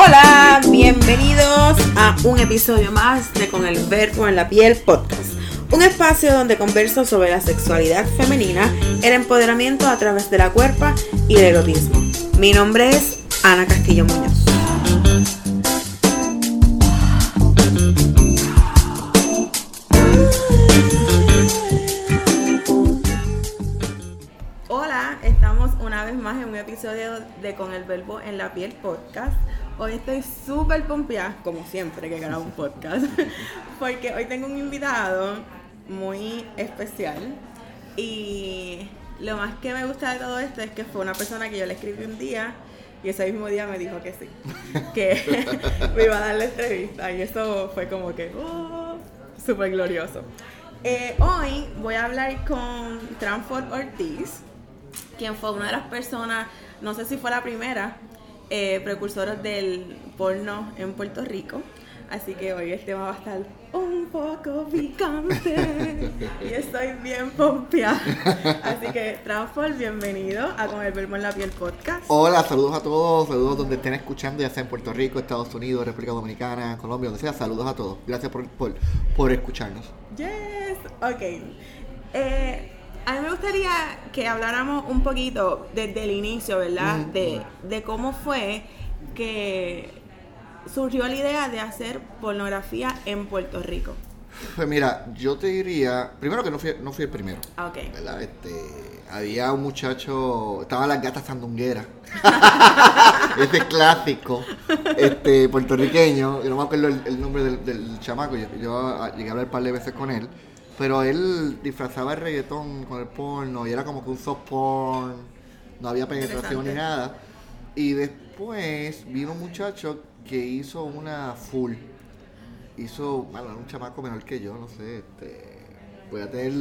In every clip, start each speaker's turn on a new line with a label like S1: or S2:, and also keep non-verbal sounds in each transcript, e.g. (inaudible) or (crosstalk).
S1: Hola, bienvenidos a un episodio más de Con el Verbo en la Piel podcast. Un espacio donde converso sobre la sexualidad femenina, el empoderamiento a través de la cuerpa y el erotismo. Mi nombre es Ana Castillo Muñoz. Hola, estamos una vez más en un episodio de Con el Verbo en la Piel podcast. Hoy estoy súper pompeada, como siempre que grabo un podcast, (laughs) porque hoy tengo un invitado muy especial y lo más que me gusta de todo esto es que fue una persona que yo le escribí un día y ese mismo día me dijo que sí, que (laughs) me iba a dar la entrevista y eso fue como que oh, súper glorioso. Eh, hoy voy a hablar con Transford Ortiz, quien fue una de las personas, no sé si fue la primera, eh, precursora del porno en Puerto Rico. Así que hoy el tema va a estar un poco picante (laughs) y estoy bien pompeada. Así que, Transfor, bienvenido a Con el Verbo en la Piel podcast.
S2: Hola, saludos a todos, saludos donde estén escuchando, ya sea en Puerto Rico, Estados Unidos, República Dominicana, Colombia, donde sea, saludos a todos. Gracias por, por, por escucharnos.
S1: Yes, ok. Eh, a mí me gustaría que habláramos un poquito desde el inicio, ¿verdad? De, de cómo fue que surgió la idea de hacer pornografía en Puerto Rico.
S2: Pues mira, yo te diría, primero que no fui, no fui el primero.
S1: Ah, ok.
S2: ¿verdad? Este, había un muchacho, estaban las gatas sandungueras. (laughs) Ese clásico, este, puertorriqueño, yo no me acuerdo el, el nombre del, del chamaco, yo, yo, llegué a hablar un par de veces con él, pero él disfrazaba el reggaetón con el porno y era como que un soft porn, no había penetración ni nada. Y después vino un muchacho que hizo una full. Hizo, bueno, era un chamaco menor que yo, no sé, este, voy a tener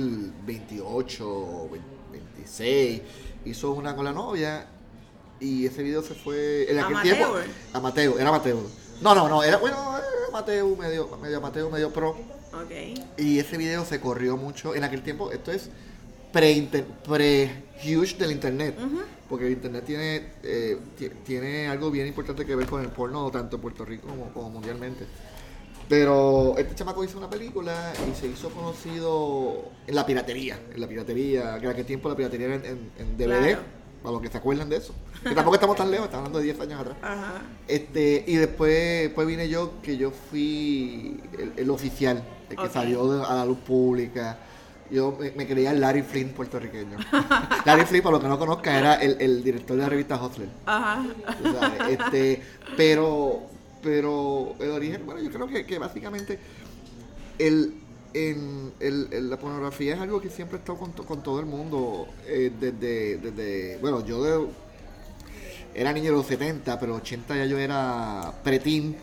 S2: 28, o 20 26. Hizo una con la novia y ese video se fue. En aquel tiempo. Amateur, era Mateo. No, no, no, era, bueno, era Mateo, medio, medio Mateo, medio pro.
S1: Ok.
S2: Y ese video se corrió mucho en aquel tiempo. Esto es pre-huge pre huge del internet. Porque el internet tiene, eh, ti- tiene algo bien importante que ver con el porno, tanto en Puerto Rico como, como mundialmente. Pero este chamaco hizo una película y se hizo conocido en la piratería. En la piratería, que en aquel tiempo la piratería era en, en- en DVD.
S1: Claro.
S2: Para los que se acuerdan de eso. Que tampoco estamos tan lejos, estamos hablando de 10 años atrás.
S1: Ajá.
S2: Este, y después, después vine yo, que yo fui el, el oficial, que salió a la luz pública. Yo me, me creía el Larry Flynn puertorriqueño. (laughs) Larry Flynn, para los que no conozcan, era el, el director de la revista Hustler.
S1: Ajá.
S2: sabes, Este, pero, pero el origen, bueno, yo creo que, que básicamente el, en, el- el- la pornografía es algo que siempre ha estado con, con todo el mundo. eh, desde, desde, bueno, yo de- era niño de los 70, pero 80 ya yo era pretín.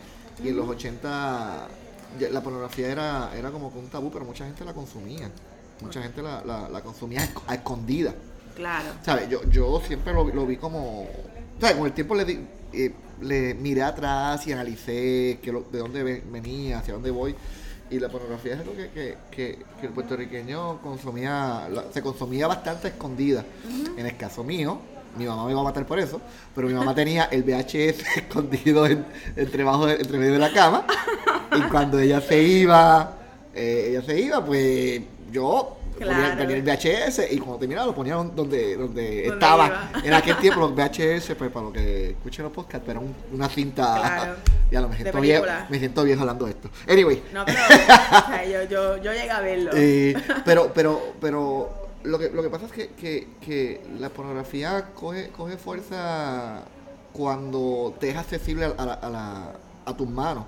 S2: Y en los 80 ya la pornografía era, era como que un tabú, pero mucha gente la consumía. Mucha gente la, la, la consumía a esc- a escondidas.
S1: Claro.
S2: ¿Sabes? Yo, yo siempre lo, lo vi como. ¿Sabes? Con el tiempo le, di- eh, le miré atrás y analicé que lo- de dónde ve- venía, hacia dónde voy. Y la pornografía es algo que, que, que, que el puertorriqueño consumía, la- se consumía bastante escondida. En el caso mío, mi mamá me iba a matar por eso, pero mi mamá tenía el VHS (laughs) escondido en- entre, bajo de- entre medio de la cama. Y cuando ella se iba, eh, ella se iba, pues yo ponía,
S1: Claro.
S2: tenía el VHS y cuando terminaba lo ponía donde, donde,
S1: Donde
S2: estaba.
S1: iba.
S2: En aquel tiempo los VHS, pues para los que escuchen los podcasts, pero un- una cinta.
S1: Claro. (laughs)
S2: Ya lo me siento, viejo,
S1: película.
S2: me siento viejo hablando de esto. Anyway,
S1: No, pero o sea, yo, yo, yo llegué a verlo. (laughs)
S2: eh, pero, pero, pero lo que, lo que pasa es que, que, que la pornografía coge, coge fuerza cuando te es accesible a, a la- a la- a tus manos.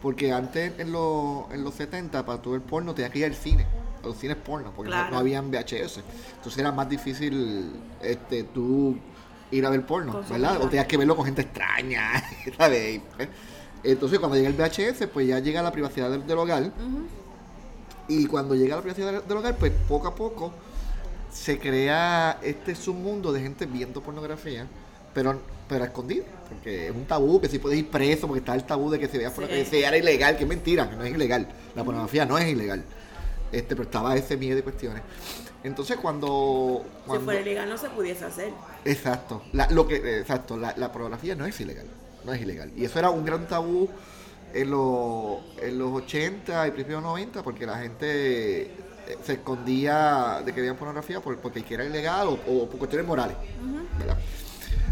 S2: Porque antes, en, los en los 70, para tu ver porno, tenías que ir al cine, a los cines porno, porque no-
S1: Claro.
S2: no, habían VHS. Entonces era más difícil este, tú ir a ver porno. ¿verdad? O tenías que verlo con gente extraña, (laughs) ¿sabes? Entonces, cuando llega el VHS, pues ya llega la privacidad del, del hogar. Y cuando llega la privacidad del, del hogar, pues poco a poco se crea este submundo de gente viendo pornografía, pero, pero a escondido. Porque es un tabú, que si puedes ir preso, porque está el tabú de que se vea pornografía, era ilegal, que es mentira, que no es ilegal. La pornografía no es ilegal. Este, pero estaba ese miedo de cuestiones. Entonces cuando...
S1: Si
S2: cuando
S1: fuera ilegal no se pudiese hacer.
S2: Exacto, la, lo que, exacto, la, la pornografía no es ilegal. no es ilegal. Y eso era un gran tabú en, los en los 80 y principios de los 90 porque la gente se escondía de que veían pornografía por, porque era ilegal o, o por cuestiones morales. ¿verdad?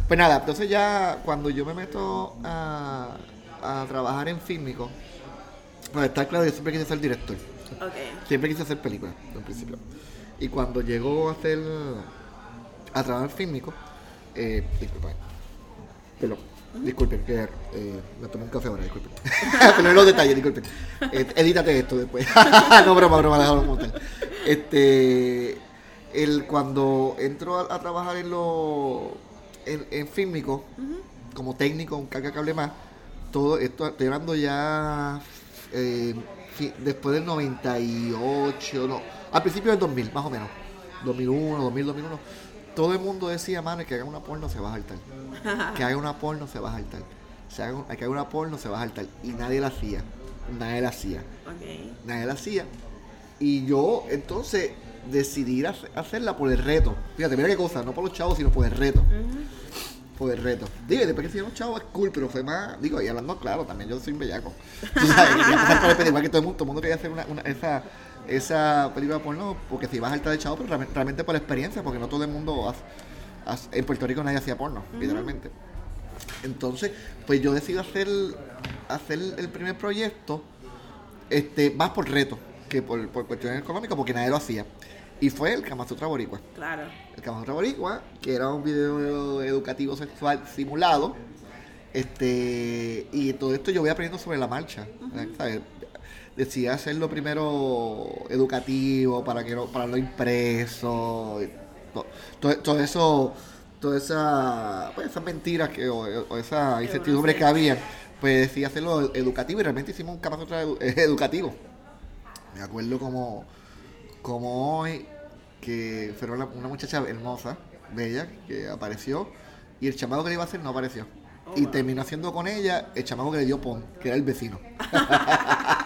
S2: Pues nada, entonces ya cuando yo me meto a, a trabajar en fílmico, pues está claro, yo siempre quise ser director. Siempre quise hacer películas, en principio. Y cuando llegó a hacer. a trabajar fílmico, eh, disculpa. Perdón. Disculpen, que eh, me tomé un café ahora, disculpen. (laughs) Pero en los detalles, disculpen. Eh, edítate esto después. (laughs) no, broma, broma, déjalo como tal. Este. El, cuando entro a, a trabajar en lo. en, en fílmico, como técnico, un carga cable más, todo esto, estoy hablando ya eh, después del 98, no, al principio del 2000, más o menos, 2001, 2000, 2001, todo el mundo decía, mano, que haga una porno se va a saltar, que haga una porno se va a saltar, se haga, un- que haga una porno se va a saltar, y nadie la hacía, nadie la hacía, nadie la hacía, y yo entonces decidí hacer- hacerla por el reto, fíjate, mira qué cosa, no por los chavos, sino por el reto. Por el reto. Y después que se un chavo es cool, pero fue más. Digo, y hablando claro, también yo soy un bellaco. (laughs) Tú sabes, quería pasar por el pedo, igual que todo el mundo, todo el mundo quería hacer una, una- esa, esa película porno, porque si vas a alta de chavo, pero realmente, realmente por la experiencia, porque no todo el mundo hace- hace- en Puerto Rico nadie hacía porno, literalmente. Entonces, pues yo decido hacer, hacer el primer proyecto, este, más por reto que por, por cuestiones económicas, porque nadie lo hacía. Y fue el Kama Sutra Boricua.
S1: Claro.
S2: El Kama Sutra Boricua, que era un video educativo sexual simulado. Este, y todo esto yo voy aprendiendo sobre la marcha. Decidí hacerlo primero educativo para que no, para lo impreso. Todo, todo eso, todas esa, pues, esas mentiras que, o, o esa incertidumbre que había, pues decidí hacerlo educativo y realmente hicimos un Sutra edu- educativo. Me acuerdo como, como hoy, que fue una, una muchacha hermosa, bella, que apareció, y el chamaco que le iba a hacer no apareció.
S1: Oh,
S2: y
S1: wow.
S2: terminó haciendo con ella el chamaco que le dio pon, que era el vecino. (laughs)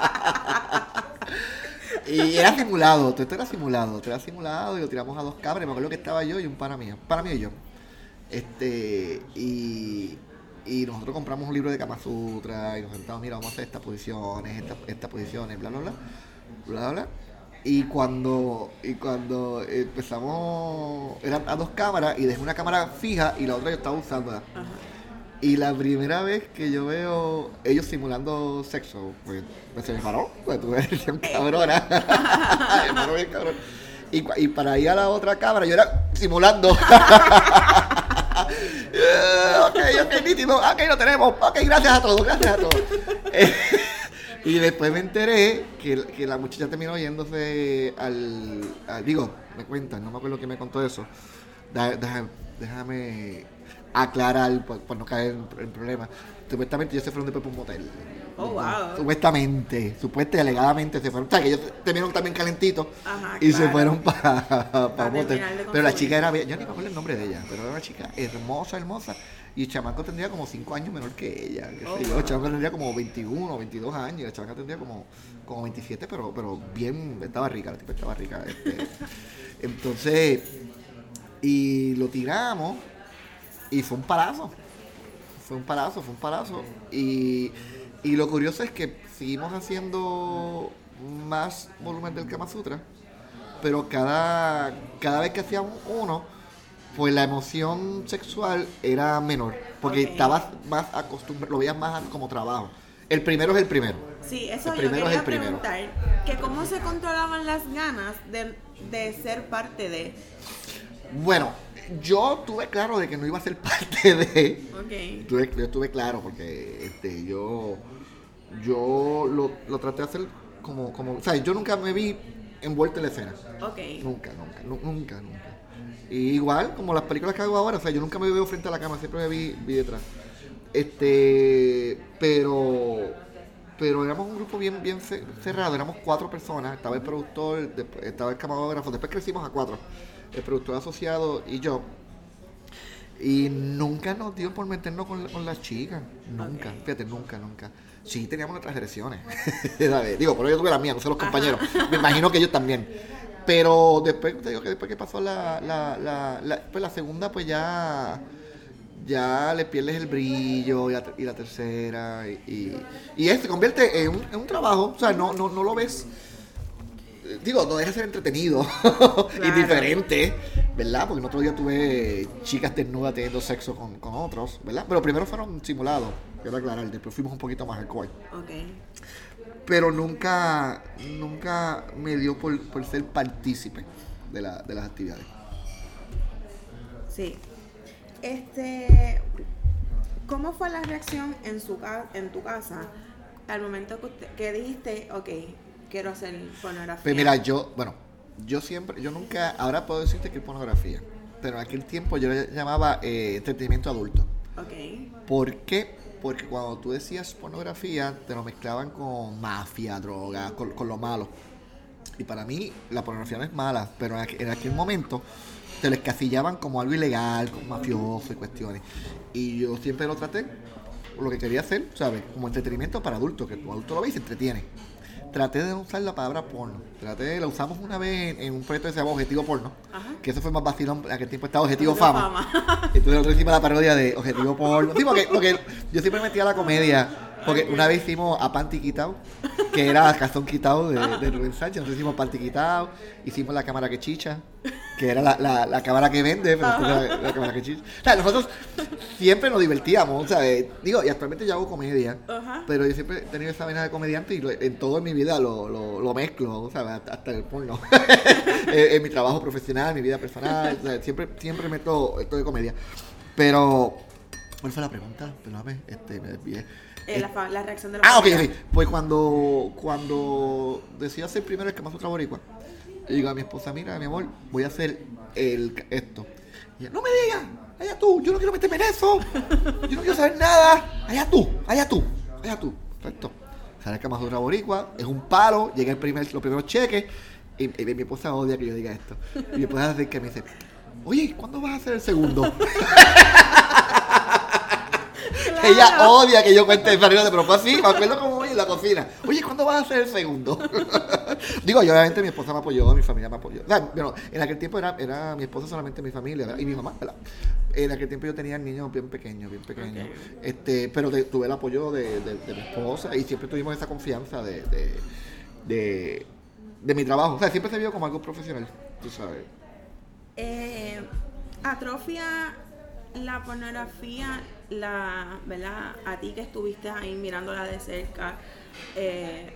S2: y era simulado, todo esto era simulado, todo era simulado y lo tiramos a dos cabras. Me acuerdo que estaba yo y un pana mío, para mí y yo. Este, y, y nosotros compramos un libro de Kama Sutra y nos sentamos, mira, vamos a hacer estas posiciones, estas, posiciones, bla, bla, bla, bla, bla. Y cuando, y cuando empezamos, eran a dos cámaras y dejé una cámara fija y la otra yo estaba usando. Y la primera vez que yo veo ellos simulando sexo, pues, pues se me paró, pues tuve (laughs) reacción cabrona. (laughs) me bien cabrón. Y, y para ir a la otra cámara, yo era simulando. (laughs) Eh, ok, ok, nítido, ok, lo tenemos. Ok, gracias a todos, gracias a todos. Y después me enteré que, que la muchacha terminó yéndose al, al- Digo, me cuentan, no me acuerdo quién me contó eso. Da- deja- déjame aclarar por, por no caer en, problemas. Supuestamente ellos se fueron después por un motel.
S1: Oh, wow.
S2: Supuestamente, supuestamente, alegadamente se fueron. O sea, que ellos terminaron también calentitos
S1: Ajá,
S2: y se fueron para
S1: Pa'
S2: un motel. Pero la chica era, yo ni me acuerdo el nombre de ella, pero era una chica hermosa, hermosa. Y el chamaco tendría como 5 años menor que ella.
S1: Oh,
S2: yo. El chamaco tendría como 21, 22 años. La chamaca tendría como, como 27, pero, pero bien, estaba rica, la tipa estaba rica. este. (laughs) Entonces, y lo tiramos y fue un palazo. Fue un palazo, fue un palazo. Y, y lo curioso es que seguimos haciendo más volumen del Kama Sutra, pero cada, cada vez que hacíamos uno, pues la emoción sexual era menor, porque
S1: Ok.
S2: estabas más acostumbrado, lo veías más como trabajo. El primero es el primero.
S1: Sí, eso
S2: El
S1: yo
S2: primero es
S1: quería
S2: el primero.
S1: preguntar, que cómo se controlaban las ganas de, de ser parte de...
S2: Bueno, yo tuve claro de que no iba a ser parte de...
S1: Ok.
S2: Tuve- yo estuve claro porque este, yo, yo lo, lo traté de hacer como, como, o sea, yo nunca me vi envuelto en la escena.
S1: Ok.
S2: Nunca, nunca, nu- nunca, nunca. Y igual, como las películas que hago ahora, o sea, yo nunca me veo frente a la cámara, siempre me vi, vi detrás. Este, pero, pero éramos un grupo bien, bien ce- cerrado, éramos cuatro personas, estaba el productor, estaba el camarógrafo, después crecimos a cuatro, el productor asociado y yo. Y nunca nos dio por meternos con, con las chicas. Nunca, fíjate, nunca, nunca. Sí, teníamos nuestras agresiones. (laughs) Digo, pero yo tuve las mías, no sé los compañeros. Me imagino que ellos también. Pero después, te digo que después que pasó la, la, la, la- pues la segunda, pues ya, ya le pierdes el brillo y la, y la tercera y, y, y eso se convierte en un, en un trabajo, o sea, no, no, no lo ves digo, no deja de ser entretenido y diferente, ¿verdad? Porque el otro día tuve chicas desnudas teniendo sexo con, con otros, ¿verdad? Pero primero fueron simulados, quiero aclarar, después fuimos un poquito más hardcore.
S1: Ok.
S2: Pero nunca, nunca me dio por, por ser partícipe de, la, de las actividades.
S1: Sí. Este, ¿cómo fue la reacción en su en tu casa al momento que, usted- que dijiste, ok, quiero hacer pornografía?
S2: Pues mira, yo, bueno, yo siempre, yo nunca, ahora puedo decirte que es pornografía, pero en aquel tiempo yo le llamaba eh, entretenimiento adulto.
S1: Ok.
S2: ¿Por qué? Porque cuando tú decías pornografía, te lo mezclaban con mafia, droga, con, con lo malo. Y para mí, la pornografía no es mala, pero en aqu- en aquel momento te lo escasillaban como algo ilegal, como mafioso y cuestiones. Y yo siempre lo traté, lo que quería hacer, ¿sabes? Como entretenimiento para adultos, que tu adulto lo ve y se entretiene. Traté de no usar la palabra porno. Traté, la usamos una vez en, en un proyecto que se llama Objetivo Porno.
S1: Ajá.
S2: Que eso fue más vacilón, aquel tiempo estaba Objetivo
S1: Objetivo
S2: Fama.
S1: Fama.
S2: Entonces nosotros hicimos la parodia de Objetivo Porno. Sí, porque, porque yo siempre metía la comedia. Porque una vez hicimos a Panty Quitao, que era Cazón Quitao de, de Rubén Sánchez. Nosotros hicimos Panty Quitao, hicimos la cámara que chicha, que era la, la, la cámara que vende, pero la, la cámara que chicha. O sea, nosotros siempre nos divertíamos, ¿sabes? Digo, y actualmente yo hago comedia,
S1: Ajá.
S2: pero yo siempre he tenido esa vena de comediante y lo- en todo en mi vida lo, lo, lo mezclo, ¿sabes? Hasta, hasta el porno. (laughs) en, en mi trabajo profesional, en mi vida personal, o sea, siempre, siempre meto esto de comedia. Pero, ¿cuál fue la pregunta? Perdóname, este, me desvié.
S1: Eh, la, fa- la reacción de la
S2: Ah, ok,
S1: familia.
S2: ok. Pues cuando, cuando decidí hacer primero el que más otra boricua, le digo a mi esposa, mira, mi amor, voy a hacer el, esto. Y ella, no me digas, allá tú, yo no quiero meterme en eso, yo no quiero saber nada, allá tú, allá tú, allá tú. Perfecto. Sale el que más otra boricua, es un palo, llega el primer, los primeros cheques, y, y mi esposa odia que yo diga esto. Y mi esposa hace que me dice, oye, ¿cuándo vas a hacer el segundo? (laughs) Ella odia que yo cuente esa anécdota, pero fue así, me acuerdo como hoy en la cocina. Oye, ¿cuándo vas a hacer el segundo? (laughs) Digo, yo obviamente mi esposa me apoyó, mi familia me apoyó. O sea, bueno, en aquel tiempo era, era mi esposa solamente mi familia ¿verdad? y mi mamá, ¿verdad? En aquel tiempo yo tenía niños bien pequeños, bien pequeños. Este, pero de- tuve el apoyo de, de- de mi esposa y siempre tuvimos esa confianza de, de, de, de mi trabajo. O sea, siempre se vio como algo profesional, tú sabes.
S1: Eh, atrofia la pornografía, la, ¿verdad? A ti que estuviste ahí mirándola de cerca, eh,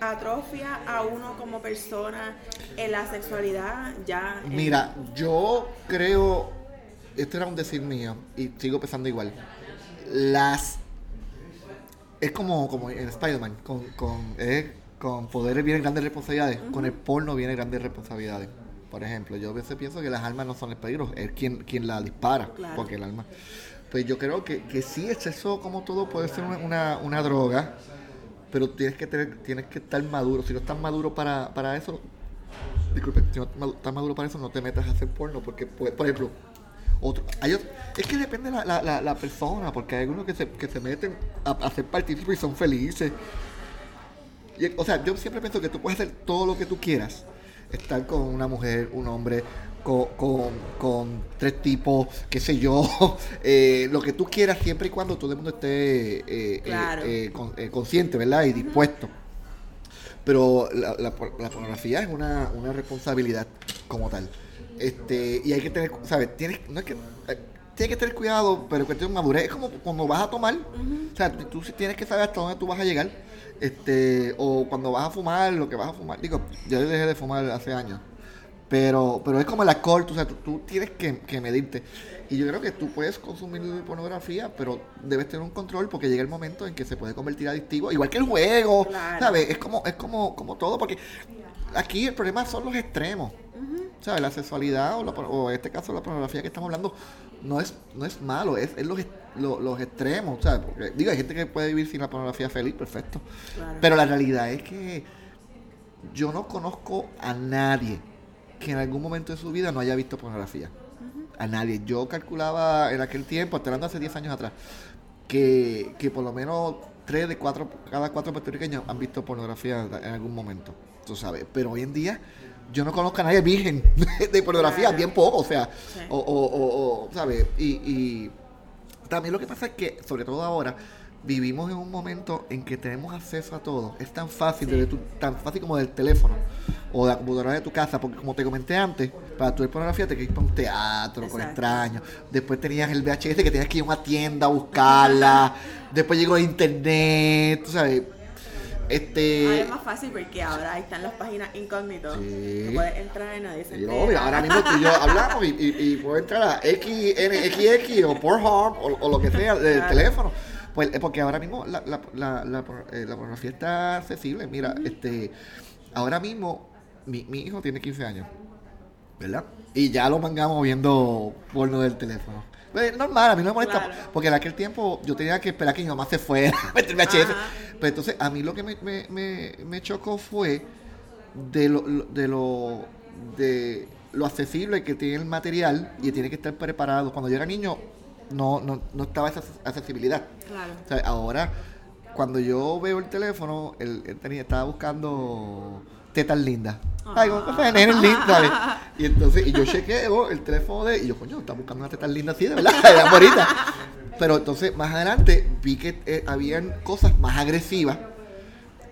S1: atrofia a uno como persona en la sexualidad ya. en-
S2: Mira, yo creo, esto era un decir mío y sigo pensando igual. Las es como, como en Spider-Man, con, con, eh, con poderes vienen grandes responsabilidades, con el porno vienen grandes responsabilidades. Por ejemplo, yo a veces pienso que las armas no son el peligro, es quien, quien la dispara,
S1: Claro.
S2: porque el arma. Pues yo creo que, que sí, el sexo como todo puede ser una, una, droga, pero tienes que tener, tienes que estar maduro. Si no estás maduro para, para eso, disculpe, si no estás maduro para eso, no te metas a hacer porno, porque, pues, por ejemplo, otro, hay otro- es que depende la, la, la, la persona, porque hay algunos que se, que se meten a, a ser y son felices. O sea, yo siempre pienso que tú puedes hacer todo lo que tú quieras. Estar con una mujer, un hombre, con, con, con tres tipos, qué sé yo, (laughs) eh, lo que tú quieras, siempre y cuando todo el mundo esté eh, eh,
S1: Claro.
S2: eh, con- consciente, ¿verdad? Y dispuesto. Pero la, la por- la pornografía es una, una responsabilidad como tal. Este, y hay que tener, ¿sabes? Tienes, no es que, tienes que tener cuidado, pero cuestión de madurez. Es como cuando vas a tomar, o sea, tú, tú tienes que saber hasta dónde tú vas a llegar. Este, o cuando vas a fumar, lo que vas a fumar. Digo, yo dejé de fumar hace años. Pero, pero es como el alcohol, tú, o sea, tú, tú tienes que, que medirte. Y yo creo que tú puedes consumir pornografía, pero debes tener un control porque llega el momento en que se puede convertir adictivo, igual que el juego,
S1: Claro.
S2: ¿sabes? Es como, es como, como todo, porque aquí el problema son los extremos. ¿Sabes? La sexualidad o, la o en este caso la pornografía que estamos hablando no es, no es malo, es, es los, est- lo- los extremos, ¿sabes? Porque, digo, hay gente que puede vivir sin la pornografía feliz, perfecto.
S1: Claro.
S2: Pero la realidad es que yo no conozco a nadie que en algún momento de su vida no haya visto pornografía. A nadie. Yo calculaba en aquel tiempo, hablando hace 10 años atrás, que, que por lo menos 3 de 4, cada 4 puertorriqueños han visto pornografía en algún momento. Tú sabes. Pero hoy en día yo no conozco a nadie virgen de pornografía, bien poco, o sea,
S1: Sí.
S2: o, o, o- o, ¿sabes? Y, y, también lo que pasa es que, sobre todo ahora, vivimos en un momento en que tenemos acceso a todo. Es tan fácil, desde tu- tan fácil como del teléfono o de la computadora de tu casa, porque como te comenté antes, para tu ver pornografía te querías para un teatro con extraños. Después tenías el VHS que tenías que ir a una tienda a buscarla. Después llegó el internet, tú
S1: Ahora
S2: Este.
S1: es más fácil porque ahora ahí están las páginas incógnitas.
S2: Sí.
S1: Tú puedes entrar y nadie se
S2: mira, ahora mismo tú y yo (laughs) hablamos y, y, y puedo entrar a XNXX o Pornhub o, o lo que sea del
S1: Claro.
S2: teléfono. Pues eh, porque ahora mismo la, la, la, la, eh, pornografía está accesible. Mira, este ahora mismo mi, mi hijo tiene 15 años, ¿verdad? Y ya lo mangamos viendo porno del teléfono. Pues, normal, a mí no me molesta,
S1: Claro.
S2: porque en aquel tiempo yo tenía que esperar que mi mamá se fuera a meterme.
S1: Ajá.
S2: Pero entonces a mí lo que me, me, me, me chocó fue de lo, de lo de lo accesible que tiene el material y tiene que estar preparado. Cuando yo era niño no, no, no estaba esa accesibilidad.
S1: Claro.
S2: O sea, ahora, cuando yo veo el teléfono, él, él tenía, estaba buscando tetas lindas. Ay, cosas de nenes lindas, ¿sabes? (laughs) Y entonces, y yo chequeo el teléfono de, y yo, coño, está buscando una tetas linda así, de verdad, (laughs) era bonita. Pero entonces, más adelante, vi que eh, habían cosas más agresivas.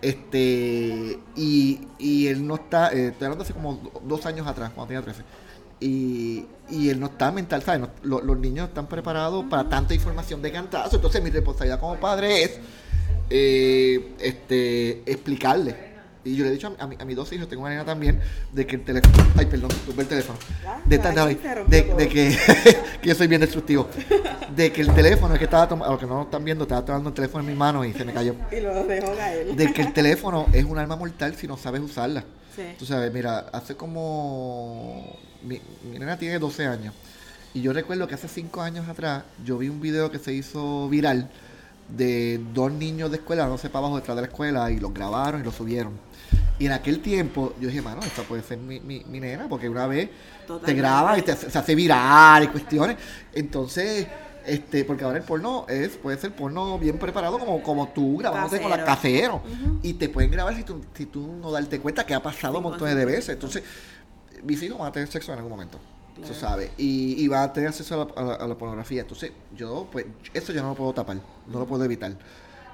S2: Este, y, y él no está, eh, estoy hablando hace como do- dos años atrás, cuando tenía 13. Y, y él no está mental, ¿sabes? Los niños están preparados para tanta información de cantazo. Entonces, mi responsabilidad como padre es eh, este, explicarle. Y yo le he dicho a, mi- a, mi- a mis dos hijos, tengo una nena también, de que el teléfono. Ay, perdón, tuve el teléfono. De, de- que, (laughs) que yo soy bien destructivo. De que el teléfono es que estaba tomando, a los que no lo están viendo, estaba tomando el teléfono en mi mano y se me cayó.
S1: Y lo dejó caer.
S2: De que el teléfono es un arma mortal si no sabes usarla.
S1: Sí.
S2: Tú sabes, mira, hace como. Mi, mi nena tiene 12 años. Y yo recuerdo que hace 5 años atrás yo vi un video que se hizo viral de dos niños de escuela, no sé, para abajo detrás de la escuela, y los grabaron y los subieron. Y en aquel tiempo yo dije, mano, esta puede ser mi, mi, mi nena, porque una vez te graba y te, hace- se hace viral y cuestiones. Entonces, este, porque ahora el porno es, puede ser porno bien preparado como, como tú grabándote con la
S1: Casero.
S2: Y te pueden grabar si tú, si tú no darte cuenta que ha pasado
S1: Sin
S2: montones de veces. Entonces, mis hijos van a tener sexo en algún momento.
S1: Claro.
S2: Tú sabes. Y, y van a tener acceso a la, a la- a la pornografía. Entonces, yo, pues, eso yo no lo puedo tapar. No lo puedo evitar.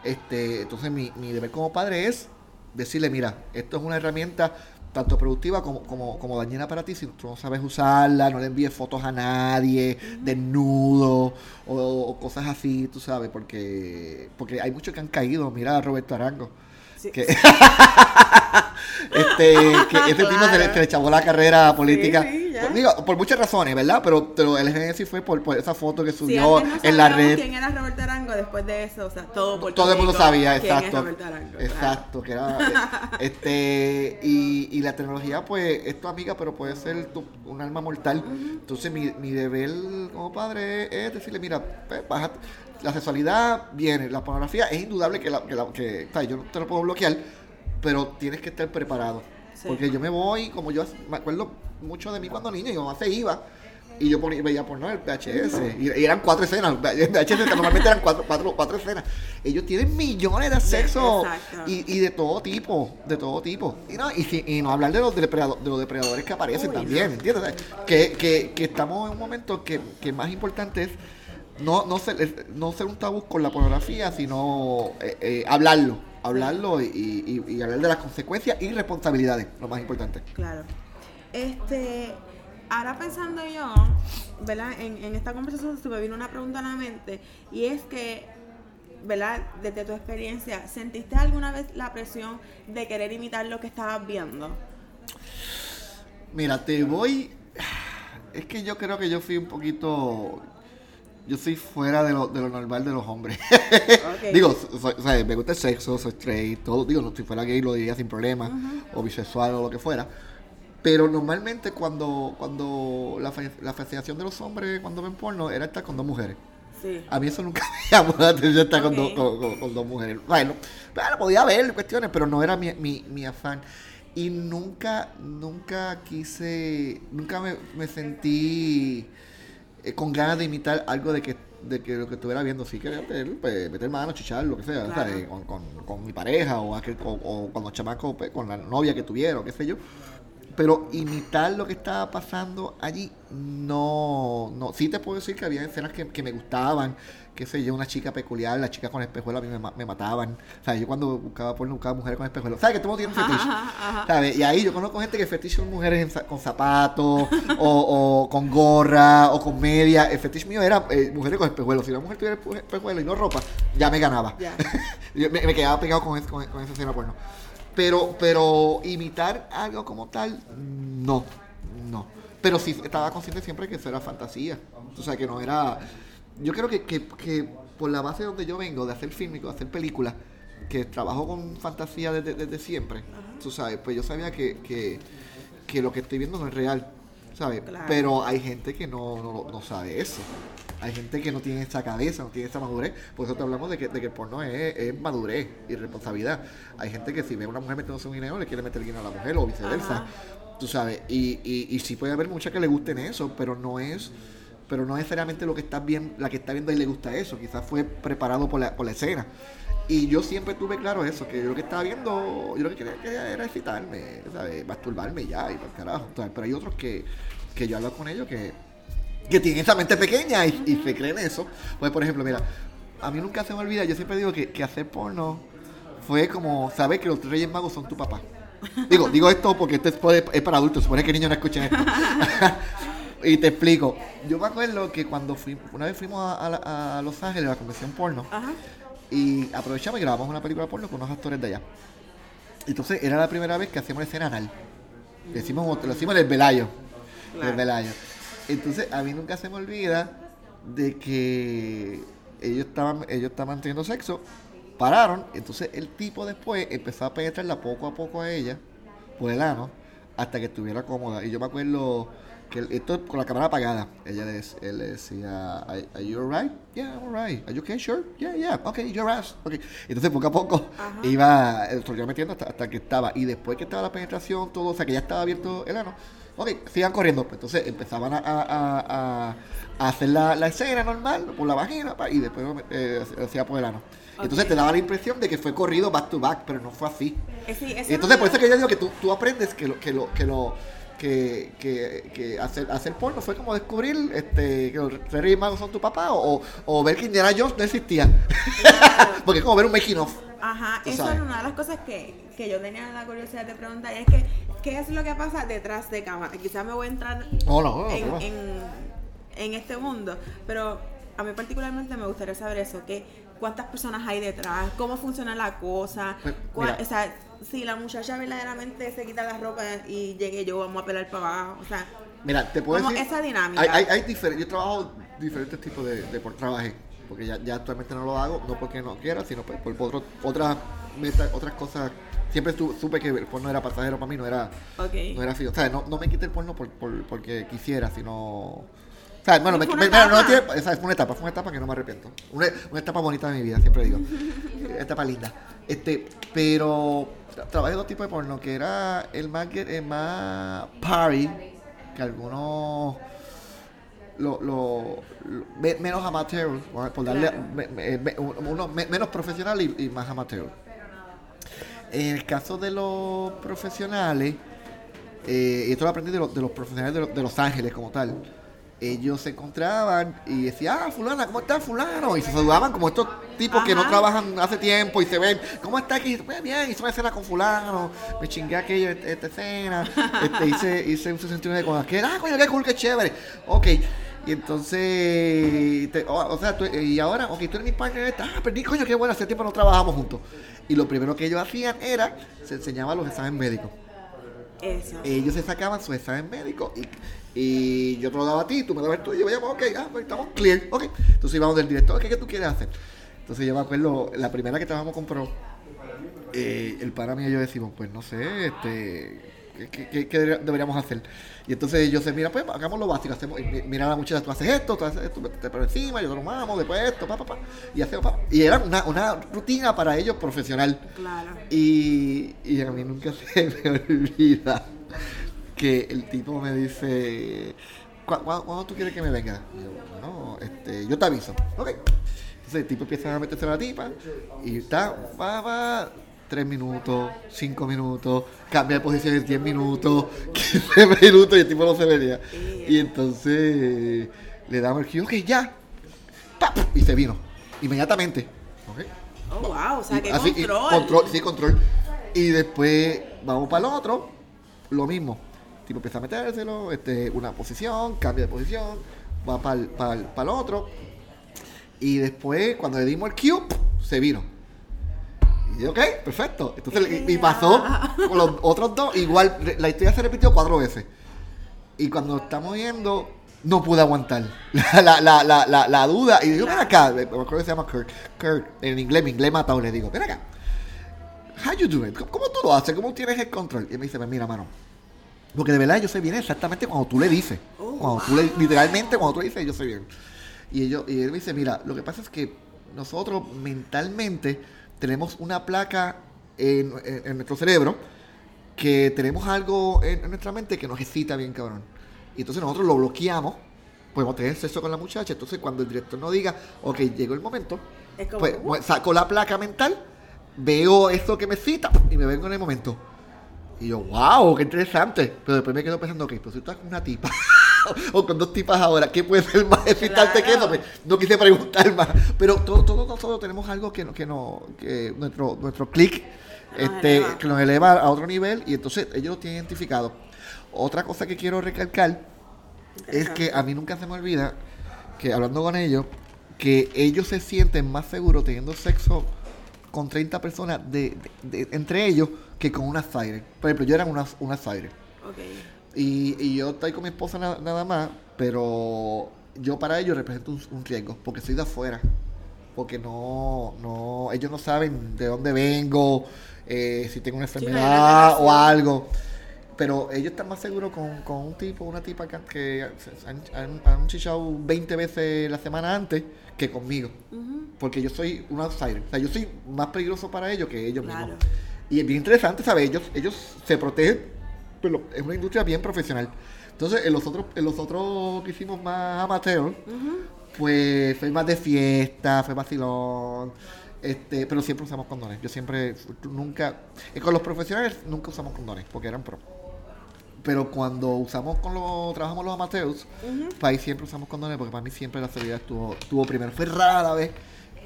S2: Este, entonces, mi, mi deber como padre es decirle, mira, esto es una herramienta tanto productiva como, como, como dañina para ti si tú no sabes usarla, no le envíes fotos a nadie, desnudo o, o cosas así, tú sabes, porque porque hay muchos que han caído, mira a Roberto Arango.
S1: Sí.
S2: Que, (laughs) este, que ese tipo se le, se le (laughs) la carrera política.
S1: sí.
S2: Por, digo, por muchas razones, ¿verdad? Pero, pero el génesis fue por, por esa foto que subió
S1: no
S2: en la red.
S1: quién era Roberto Arango, después de eso, o sea, todo Puerto
S2: Todo el mundo sabía, exacto.
S1: Arango.
S2: Exacto, que era. eh, este, y, y la tecnología, pues, es tu amiga, pero puede ser tu- un alma mortal. Entonces, mi, mi deber como padre es decirle: mira, pues, baja- la sexualidad viene, la pornografía es indudable que, la, que, la- que, o sea, yo no te lo puedo bloquear, pero tienes que estar preparado.
S1: Sí.
S2: Porque yo me voy, como yo me acuerdo mucho de mí cuando niño, y mi mamá se iba. Y yo ponía, veía porno en el VHS. Y, y eran cuatro escenas. En VHS normalmente eran cuatro, cuatro, cuatro escenas. Ellos tienen millones de sexo y, y de todo tipo. De todo tipo. Y no, y, si- y no hablar de los, de los depredadores que aparecen
S1: Uy,
S2: también.
S1: no.
S2: ¿Entiendes? O sea, Que, que, que estamos en un momento que, que más importante es no, no, ser, no ser un tabú con la pornografía, sino eh, eh, hablarlo. Hablarlo y, y- y hablar de las consecuencias y responsabilidades, lo más importante.
S1: Claro. Este, ahora pensando yo, ¿verdad? En, en esta conversación se me vino una pregunta a la mente y es que, ¿verdad? Desde tu experiencia, ¿sentiste alguna vez la presión de querer imitar lo que estabas viendo?
S2: Mira, te voy. Es que yo creo que yo fui un poquito. Yo soy fuera de lo, de lo normal de los hombres. (laughs) Digo, soy- o sea, me gusta el sexo, soy straight, todo. Digo, no, si fuera gay lo diría sin problema, o bisexual o lo que fuera. Pero normalmente cuando, cuando la, la fascinación de los hombres cuando ven porno era estar con dos mujeres.
S1: Sí.
S2: A mí eso nunca me llamó la atención estar con, dos- con- con- con dos mujeres. Bueno, bueno, podía haber cuestiones, pero no era mi, mi, mi afán. Y nunca, nunca quise, nunca me, me sentí eh, con ganas de imitar algo de que, de que lo que estuviera viendo. Sí quería meter, pues, meter mano, chichar, lo que sea,
S1: Claro.
S2: ¿sabes? Con, con, con mi pareja o, aquel, o, o cuando chamaco, pues, con la novia que tuviera, o qué sé yo. pero imitar lo que estaba pasando allí, no, no. Sí te puedo decir que había escenas que, que me gustaban, qué sé yo, una chica peculiar, las chicas con espejuelos a mí me, me mataban. O sea, yo cuando buscaba porno buscaba mujeres con espejuelos. ¿Sabes que todo tiene un (laughs) fetiche? ¿Sabes? Y ahí yo conozco gente que fetiche son mujeres en con zapatos, o, o con gorra, o con media. El fetiche mío era eh, mujeres con espejuelos. Si una mujer tuviera espe- espejuelos y no ropa, ya me ganaba.
S1: Ya. (laughs)
S2: Yo me, me quedaba pegado con, con, con esa escena porno. Pero, pero imitar algo como tal, no, no. Pero sí estaba consciente siempre que eso era fantasía. O sea, que no era... Yo creo que, que, que por la base de donde yo vengo, de hacer fílmico, de hacer películas, que trabajo con fantasía desde, desde siempre, tú sabes, pues yo sabía que, que, que lo que estoy viendo no es real, ¿sabes?
S1: Claro.
S2: Pero hay gente que no, no, no sabe eso. Hay gente que no tiene esa cabeza, no tiene esa madurez. Por eso te hablamos de que, de que el porno es, es madurez y responsabilidad. Hay gente que si ve a una mujer metiéndose un guineo, le quiere meter el guineo a la mujer o viceversa.
S1: Ajá.
S2: Tú sabes. Y, y, y sí puede haber muchas que le gusten eso, pero no es pero no necesariamente lo que estás viendo, la que está viendo ahí le gusta eso, quizás fue preparado por la, por la escena. Y yo siempre tuve claro eso, que yo lo que estaba viendo, yo lo que quería, era excitarme, ¿sabes? masturbarme ya y por carajo. ¿sabes? Pero hay otros que, que yo hablo con ellos que, que tienen esa mente pequeña y, y se creen eso. Pues por ejemplo, mira, a mí nunca se me olvida, yo siempre digo que, que hacer porno fue como saber que los tres Reyes Magos son tu papá. Digo, digo esto porque esto es para adultos, supone que niños no escuchen esto. (laughs) y te explico. Yo me acuerdo que cuando fui, una vez fuimos a, a a Los Ángeles a la convención porno
S1: Ajá.
S2: y aprovechamos y grabamos una película porno con unos actores de allá. Entonces era la primera vez que hacíamos escena anal. Le hicimos, lo hicimos en el Velayo.
S1: Claro.
S2: el Velayo. Entonces a mí nunca se me olvida de que ellos estaban, ellos estaban teniendo sexo, pararon, entonces el tipo después empezó a penetrarla poco a poco a ella, por el ano, hasta que estuviera cómoda. Y yo me acuerdo que él- esto con la cámara apagada, ella le, él le decía, "Are are you alright? Yeah, I'm alright. Are you okay? Sure? Yeah, yeah. Okay, your ass. Okay. Entonces poco a poco
S1: Ajá.
S2: iba, el iba metiendo hasta, hasta que estaba. Y después que estaba la penetración, todo, o sea que ya estaba abierto el ano, ok, sigan corriendo. Pues entonces empezaban a, a- a- a- a hacer la, la escena normal por la vagina y después eh, hacía por el ano. Entonces te daba la impresión de que fue corrido back to back, pero no fue así.
S1: Eh, sí,
S2: entonces
S1: no-
S2: por eso que yo digo que tú, tú aprendes que lo, que lo, que lo, que, que, que hacer, hacer porno fue como descubrir este, que los Reyes Magos son tu papá o, o ver que Indiana Jones no existía. (laughs) Porque es como ver un making of.
S1: Ajá, eso
S2: sabes.
S1: es una de las cosas que, que yo tenía la curiosidad de preguntar. Y es que, ¿qué es lo que pasa detrás de cámara? Quizás me voy a entrar
S2: no,
S1: en, en, en este mundo, pero a mí particularmente me gustaría saber eso, que cuántas personas hay detrás, cómo funciona la cosa,
S2: Pues,
S1: cuál- o sea, si la muchacha verdaderamente se quita la ropa y llegue yo, vamos a pelar para abajo, o sea,
S2: Mira, te puedo
S1: Como
S2: decir.
S1: esa dinámica.
S2: Hay, hay, hay diferentes. Yo trabajo diferentes tipos de, de por trabajé. Porque ya, ya actualmente no lo hago, no porque no quiera, sino por, por otro- otras metas, otras cosas. Siempre su- supe que el porno era pasajero para mí, no era,
S1: ok.
S2: no era fijo. O sea, no, no me quité el porno por, por- porque quisiera, sino. O sea, bueno, me, me- no, tiene- esa fue una etapa, fue una etapa que no me arrepiento. Una, una etapa bonita de mi vida, siempre digo. (laughs) etapa linda. Este, pero tra- trabajé dos tipos de porno, que era el más, que- el más party, que algunos lo, lo- lo- me- menos amateur, por darle
S1: Claro.
S2: uno menos profesional y, y más amateur. En el caso de los profesionales, eh, y esto lo aprendí de, los- de los profesionales de Los Ángeles como tal. Ellos se encontraban y decían, ah, fulana, ¿cómo está fulano? Y se saludaban como estos tipos que no trabajan hace tiempo y se ven, ¿cómo está aquí? Pues bien, hice una escena con fulano, me chingué aquella esta escena, (laughs) este, hice, hice un 69 con aquel, ah, coño, qué cool, qué chévere. Ok, y entonces, te- o, o sea, tú- y ahora, ok, tú eres mi partner, esta, ah, perdí, coño, qué bueno, hace tiempo no trabajamos juntos. Y lo primero que ellos hacían era, se enseñaban los exámenes médicos
S1: Eso.
S2: ellos se sacaban su examen médico y, y yo te lo daba a ti, tú me dabas el tuyo, y yo, ok, ah, pues estamos clear, ok. Entonces íbamos del director, ¿qué, qué tú quieres hacer? Entonces yo me acuerdo, la primera que trabajamos con Pro, eh, el para mí y yo decimos, pues no sé, este, ¿qué, qué- deberíamos hacer? Y entonces yo sé, mira, pues hagamos lo básico, hacemos, mira la muchacha, tú haces esto, tú haces esto, te por encima, yo te lo mamo, después esto, pa, pa, pa, y hacemos, pa. Y era una, una rutina para ellos profesional.
S1: Claro.
S2: Y, y a mí nunca se (laughs) me olvida que el tipo me dice, "¿Cu- cu- ¿cuándo tú quieres que me venga? Y yo, no, este, yo te aviso. Ok. Entonces el tipo empieza a meterse a la tipa y está, va, va, 3 minutos, 5 minutos, cambia de posición en 10 minutos, (laughs) 15 minutos y el tipo no se venía. Y entonces le damos el cue, ok, ya. ¡Pap! Y se vino. Inmediatamente. ¿ok?
S1: Oh, wow, o sea,
S2: Y
S1: que
S2: así, y
S1: control.
S2: control. Sí, control. Y después vamos para el otro, lo mismo. Tipo empieza a metérselo, este, una posición, cambia de posición, va para el otro. Y después, cuando le dimos el cue, se vino. Y yo, ok, perfecto. Entonces, y, y pasó con los otros dos, igual, la historia se repitió cuatro veces. Y cuando estamos yendo, no pude aguantar (laughs) la, la, la, la, duda. Y digo, ven acá, me acuerdo que se llama Kirk. Kirk, en inglés, mi inglés matado, le digo, ven acá. How you doing? ¿Cómo, cómo tú lo haces? ¿Cómo tienes el control? Y me dice, "Pues mira, mano. Porque de verdad yo sé bien exactamente cuando tú le dices.
S1: Oh,
S2: cuando tú le, literalmente cuando tú le dices, yo sé bien. Y, ellos, y él me dice, mira, lo que pasa es que nosotros mentalmente tenemos una placa en, en- en nuestro cerebro que tenemos algo en, en nuestra mente que nos excita bien, cabrón. Y entonces nosotros lo bloqueamos, podemos tener sexo con la muchacha, entonces cuando el director nos diga, ok, llegó el momento,
S1: Es como,
S2: pues
S1: uh.
S2: saco la placa mental, veo esto que me excita y me vengo en el momento. Y yo, wow, qué interesante. Pero después me quedo pensando, ok, pero si tú estás con una tipa (laughs) o con dos tipas ahora, ¿qué puede ser más excitante que eso?
S1: Claro.
S2: Pues, no quise preguntar más. Pero todos todo, nosotros tenemos algo que, que, no, que nuestro, nuestro click
S1: Nos
S2: este,
S1: eleva.
S2: que nos eleva a otro nivel y entonces ellos lo tienen identificado. Otra cosa que quiero recalcar es que a mí nunca se me olvida que hablando con ellos, que ellos se sienten más seguros teniendo sexo con 30 personas de, de- de- entre ellos que con una siren. Por ejemplo, yo era siren.
S1: Ok.
S2: Y, y yo estoy con mi esposa na- nada más, pero yo para ellos represento un, un riesgo, porque soy de afuera. Porque no, no, ellos no saben de dónde vengo, eh, si tengo una enfermedad o algo. Pero ellos están más seguros con, con un tipo, una tipa que, han, han, han chichado 20 veces la semana antes que conmigo. Porque yo soy un outsider. O sea, yo soy más peligroso para ellos que ellos
S1: Claro.
S2: mismos. Y es bien interesante, ¿sabes? Ellos, ellos se protegen, pero es una industria bien profesional. Entonces, en los otros, en los otros que hicimos más amateur, pues fue más de fiesta, fue vacilón. Este, pero siempre usamos condones. Yo siempre, nunca, y con los profesionales nunca usamos condones, porque eran pro. Pero cuando usamos con los, trabajamos los amateurs,
S1: Ujú.
S2: pues ahí siempre usamos condones, porque para mí siempre la seguridad estuvo, estuvo primero. Fue rara la vez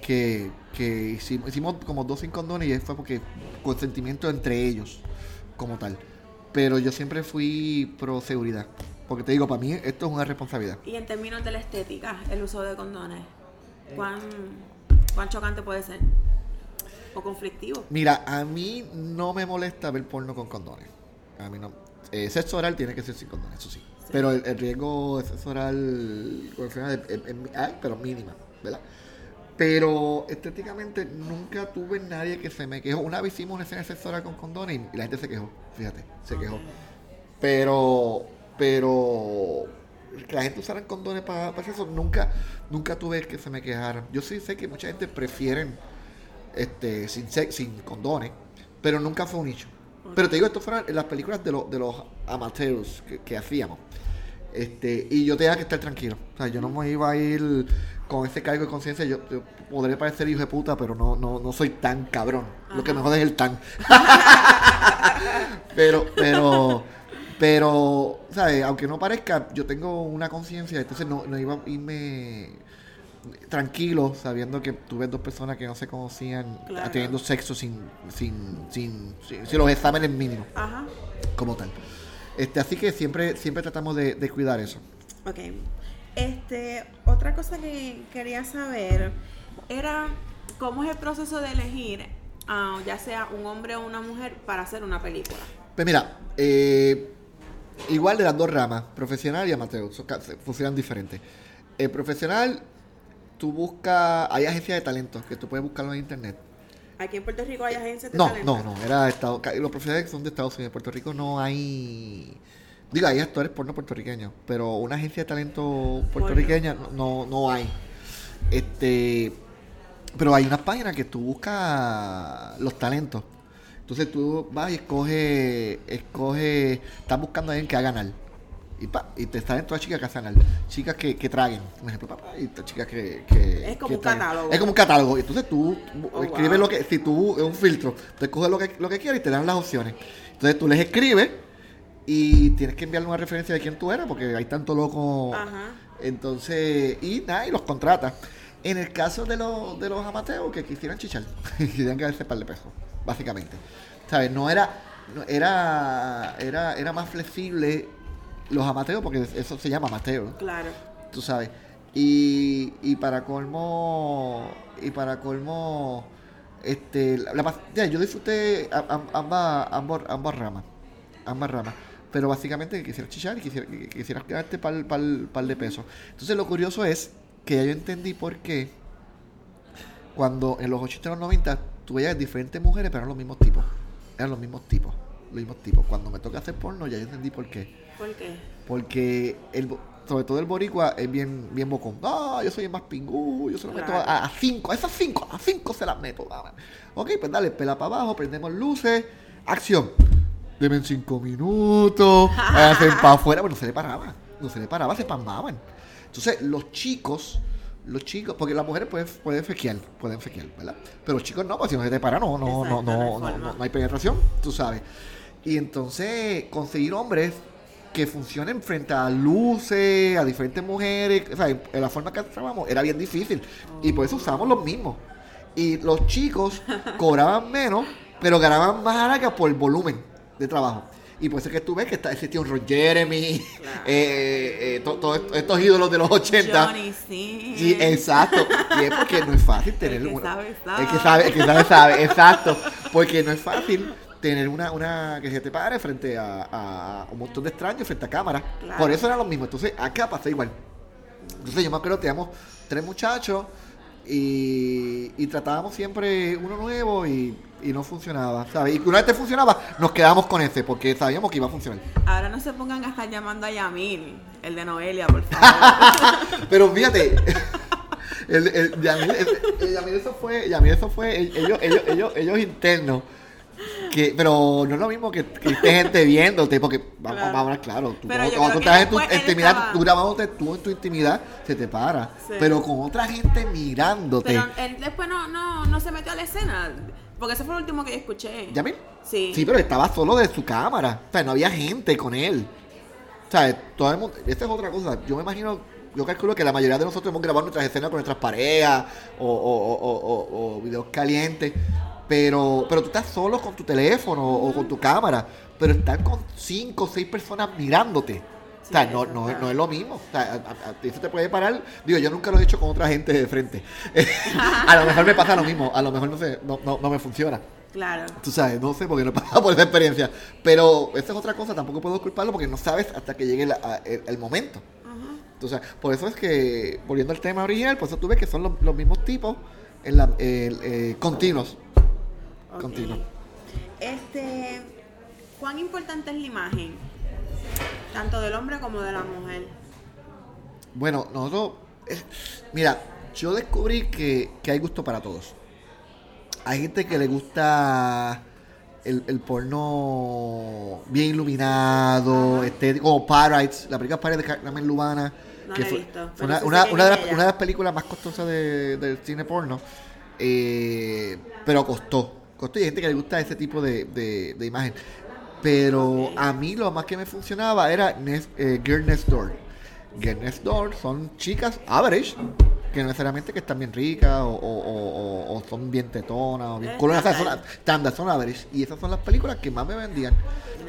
S2: que, que hicimos, hicimos como dos sin condones y fue porque consentimiento entre ellos, como tal. Pero yo siempre fui pro seguridad. Porque te digo, para mí esto es una responsabilidad.
S1: Y en términos de la estética, el uso de condones, ¿cuán, cuán chocante puede ser? ¿O conflictivo?
S2: Mira, a mí no me molesta ver porno con condones. A mí no. Eh, sexo oral tiene que ser sin condones, eso sí. Pero el, el riesgo de sexo oral con es, es- es- hay, pero mínima, ¿verdad? Pero estéticamente nunca tuve nadie que se me quejó. Una vez hicimos una escena oral con condones y la gente se quejó, fíjate, se quejó. Pero, pero que la gente usara condones para, para eso, nunca, nunca tuve que se me quejaran. Yo sí sé que mucha gente prefieren este, sin, sin condones, pero nunca fue un nicho. Pero te digo, esto fueron las películas de, los de los amateurs que, que hacíamos. Este, y yo tenía que estar tranquilo. O sea, yo no me iba a ir con ese cargo de conciencia. Yo, yo podré parecer hijo de puta, pero no, no, no soy tan cabrón. Lo que me jode es el tan. (laughs) pero, pero, pero, ¿sabes? Aunque no parezca, yo tengo una conciencia, entonces no, no iba a irme tranquilo sabiendo que tuve dos personas que no se conocían
S1: Claro.
S2: teniendo sexo sin, sin, sin, sin, sin los exámenes mínimos
S1: Ajá.
S2: como tal. Este, así que siempre, siempre tratamos de, de cuidar eso.
S1: Ok. Este, otra cosa que quería saber era cómo es el proceso de elegir, ah, ya sea un hombre o una mujer, para hacer una película.
S2: Pues mira, eh, igual de las dos ramas, profesional y amateur, funcionan diferentes. El profesional, tú buscas, hay agencias de talentos que tú puedes buscarlo en internet.
S1: Aquí en Puerto Rico hay agencias de
S2: No,
S1: talento.
S2: no, no, era Estado, los profesionales son de Estados Unidos, en Puerto Rico no hay, digo, hay actores porno puertorriqueños, pero una agencia de talento puertorriqueña no, no, no hay. Este, pero hay unas páginas que tú buscas los talentos. Entonces tú vas y escoges, escoges, estás buscando a alguien que haga ganar. Y, pa, y te salen todas chicas que hacen algo. Chicas que, que traguen, por ejemplo, papá, y chicas que, que-
S1: Es como
S2: que
S1: un
S2: traguen.
S1: catálogo.
S2: Es como un catálogo. Entonces tú
S1: Oh,
S2: escribes
S1: wow.
S2: lo que, si tú, es un filtro, te coges lo que, lo que quieres y te dan las opciones. Entonces tú les escribes y tienes que enviarle una referencia de quién tú eras, porque hay tanto loco.
S1: Ajá.
S2: Entonces, y nada, y los contrata. En el caso de los, de los amateurs que quisieran chichar, (laughs) quisieran ganarse par de pesos, básicamente. ¿Sabes? No era, no, era, era, era más flexible los amateurs, porque eso se llama amateur,
S1: Claro.
S2: tú sabes. Y, y para colmo, y para colmo, este, la, la pas- ya, yo disfruté ambas, ambas ramas, ambas ramas. Pero básicamente quisiera chichar y quisiera, que- que quisiera ganarte par, par, par de pesos. Entonces lo curioso es que ya yo entendí por qué cuando en los 80 y los 90 tú veías diferentes mujeres, pero eran los mismos tipos. Eran los mismos tipos. Los mismos tipos. Cuando me toca hacer porno, ya yo entendí por qué.
S1: ¿Por qué?
S2: Porque el, sobre todo el boricua es bien, bien bocón. No, yo soy el más pingú, yo se lo meto
S1: Claro.
S2: a, a cinco, a esas cinco, a cinco se las meto. dame. Ok, pues dale, pela para abajo, prendemos luces, acción. Deben cinco minutos, (laughs) hacen para afuera, bueno, no se le paraba, no se le paraba, se palmaban. Entonces, los chicos, los chicos, porque las mujeres pueden, pueden fequear, pueden fequear, ¿verdad? Pero los chicos no, pues si no se te para, no, no,
S1: Exacto,
S2: no,
S1: no
S2: no, no, no hay penetración, tú sabes. Y entonces, conseguir hombres que funcionen frente a luces, a diferentes mujeres, o sea, en la forma que trabajamos era bien difícil. Y por eso usábamos los mismos. Y los chicos (laughs) cobraban menos, pero ganaban más araca por el volumen de trabajo. Y por eso es que tú ves que está, existía un Ron Jeremy, (laughs)
S1: Claro.
S2: eh, eh, to- todos estos- ídolos de los 80.
S1: Johnny, sí.
S2: Sí, exacto. Y es porque no es fácil (laughs) tener
S1: que
S2: una-
S1: sabe, sabe.
S2: El que sabe, el que sabe, sabe, exacto. Porque no es fácil tener una, una que se te pare frente a, a un montón de extraños, frente a cámara.
S1: Claro.
S2: Por eso era lo mismo. Entonces, acá pasa igual. Entonces, yo me acuerdo, teníamos tres muchachos y, y tratábamos siempre uno nuevo y, y no funcionaba, ¿sabes? Y una vez te funcionaba, nos quedábamos con ese porque sabíamos que iba a funcionar.
S1: Ahora no se pongan a estar llamando a Yamil, el de Noelia, por favor. (laughs)
S2: Pero fíjate, el, el, Yamil, el Yamil eso fue, Yamil eso fue, ellos, ellos, ellos, ellos internos. Que, pero no es lo mismo que, que esté gente viéndote, porque vamos,
S1: Claro.
S2: vamos a hablar claro. Tú, cuando tú estás en tu intimidad,
S1: estaba-
S2: tú grabándote tú en tu intimidad, se te para.
S1: Sí.
S2: Pero con otra gente mirándote.
S1: Pero él después no, no, no se metió a la escena. Porque eso fue lo último que yo escuché.
S2: ¿Yamil?
S1: Sí.
S2: Sí, pero estaba solo de su cámara. O sea, no había gente con él. O sea, todo el mundo. Esta es otra cosa. Yo me imagino. Yo calculo que la mayoría de nosotros hemos grabado nuestras escenas con nuestras parejas o- o- o videos calientes. Pero, pero tú estás solo con tu teléfono o con tu cámara. Pero estar con cinco o seis personas mirándote. o sea, no,
S1: eso
S2: no, no es lo mismo. O sea, a, a- a ti se te puede parar. Digo, yo nunca lo he hecho con otra gente de frente. (laughs) a lo mejor me pasa lo mismo. A lo mejor no, sé, no, no, no me funciona.
S1: Claro.
S2: Tú sabes, no sé porque no he pasado por esa experiencia. Pero esa es otra cosa, tampoco puedo culparlo porque no sabes hasta que llegue la- el, el momento.
S1: Ajá.
S2: Entonces, por eso es que, volviendo al tema original, por eso tú ves que son los, los mismos tipos en la, eh, continuos.
S1: Ok.
S2: Continuo.
S1: Este, ¿cuán importante es la imagen? Tanto del hombre como de la mujer.
S2: Bueno, nosotros, mira, yo descubrí que, que hay gusto para todos. Hay gente que le gusta el, el porno bien iluminado, estético, como Pirates, la película Pirates de Carmen Lubana,
S1: No
S2: que
S1: la he
S2: fue,
S1: visto,
S2: fue
S1: pero
S2: una, una- de las, una de las películas más costosas de- del cine porno, eh, pero costó, costó y hay gente que le gusta ese tipo de, de- de imagen. Pero a mí lo más que me funcionaba era Next- eh, Girl Next Door. Girl Next Door son chicas average, que no necesariamente que están bien ricas o, o- o- o- o son bien tetonas o bien
S1: Es
S2: coloradas, son son average. Y esas son las películas que más me vendían,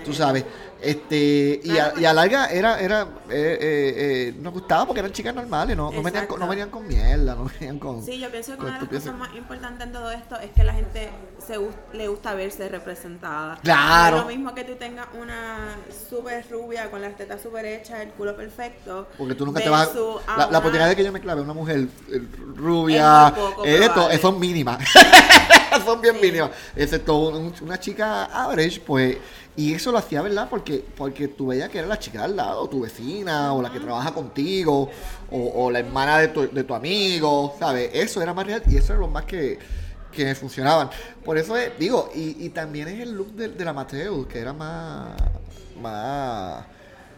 S2: tú sabes. Este, y, a, y a larga era, era eh, eh, eh, nos gustaba porque eran chicas normales, no, no, venían, con, no venían con mierda, no venían con...
S1: Sí, yo pienso que una de las cosas más importantes en todo esto es que la gente se le gusta verse representada.
S2: Claro.
S1: Es lo mismo que tú tengas una súper rubia con las tetas súper hechas, el culo perfecto.
S2: Porque tú nunca te vas a... La, la
S1: una-
S2: oportunidad de que yo me clave una mujer eh, rubia,
S1: Es
S2: eh, esto, eh, son mínimas. (laughs) (laughs) son bien mínimas. Excepto un- una chica average, pues... Y eso lo hacía, ¿verdad? Porque, porque tú veías que era la chica de al lado, tu vecina, o la que trabaja contigo, o, o la hermana de tu, de tu amigo, ¿sabes? Eso era más real y eso era lo más que, que funcionaban. Por eso es, digo, y, y también es el look del, del amateur, que era más, más,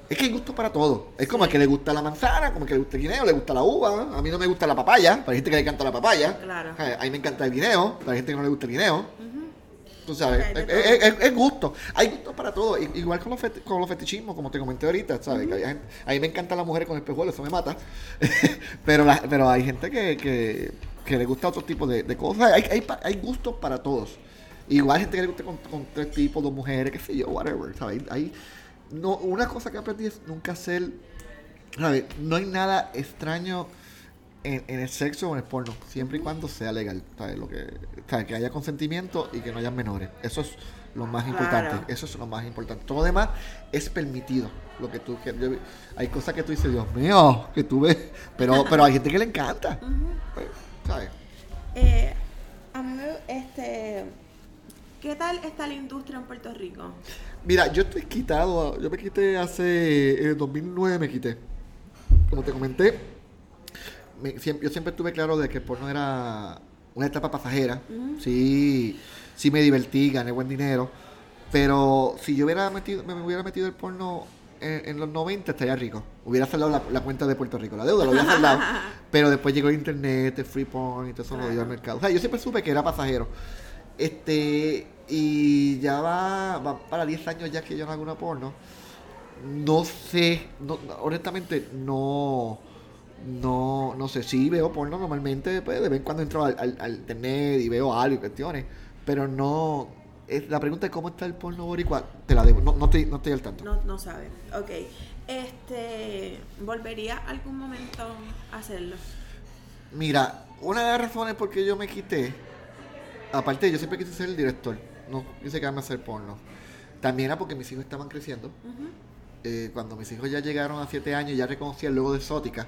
S2: Es que hay gusto para todo. Es como a que le gusta la manzana, como a que le gusta el guineo, le gusta la uva. A mí no me gusta la papaya, para gente que le encanta la papaya.
S1: Claro.
S2: Eh, A mí me encanta el guineo, para gente que no le gusta el guineo. Tú sabes, es, gusto. Hay gusto para todo. Igual con los, feti- con los fetichismos, como te comenté ahorita, ¿sabes? Que gente- a mí me encantan las mujeres con espejuelos, eso me mata. (laughs) pero, la- pero hay gente que, que, que le gusta otro tipo de, de cosas. Hay, hay, hay gustos para todos. Igual hay gente que le gusta con, con tres tipos, dos mujeres, qué sé yo, whatever. ¿sabes? Hay, no, una cosa que aprendí es nunca ser. ¿sabes? No hay nada extraño en, en el sexo o en el porno, siempre y cuando sea legal, ¿sabes? Lo que, ¿sabes? Que haya consentimiento y que no haya menores. Eso es lo más importante.
S1: Claro.
S2: Eso es lo más importante. Todo lo demás es permitido. Lo que tú que yo- hay cosas que tú dices, Dios mío, que tú ves, pero, pero hay gente que le encanta. Pues, ¿Sabes?
S1: Eh, a mí, este, ¿qué tal está la industria en Puerto Rico?
S2: Mira, yo estoy quitado. Yo me quité hace. En el 2009 me quité. Como te comenté, me- siempre- yo siempre estuve claro de que el porno era una etapa pasajera. Sí, sí me divertí, gané buen dinero. Pero si yo hubiera metido, me hubiera metido el porno en, en los 90, estaría rico. Hubiera saldado la, la cuenta de Puerto Rico, la deuda lo hubiera saldado. (laughs) pero después llegó el internet, el free porn y todo eso lo dio al mercado. O sea, yo siempre supe que era pasajero. Este, y ya va, va para 10 años ya que yo no hago una porno. No sé, no, honestamente no, no, no sé, sí veo porno normalmente, pues de vez en cuando entro al, al- al internet y veo algo y cuestiones, pero no, es, la pregunta de cómo está el porno boricua, te la debo, no, no, estoy, no estoy al tanto.
S1: No, no sabe. Ok. Este, ¿volvería algún momento a hacerlo?
S2: Mira, una de las razones por qué yo me quité, aparte yo siempre quise ser el director, no quise quedarme a hacer porno, también era porque mis hijos estaban creciendo. Eh, cuando mis hijos ya llegaron a 7 años, ya reconocía el logo de Exótica.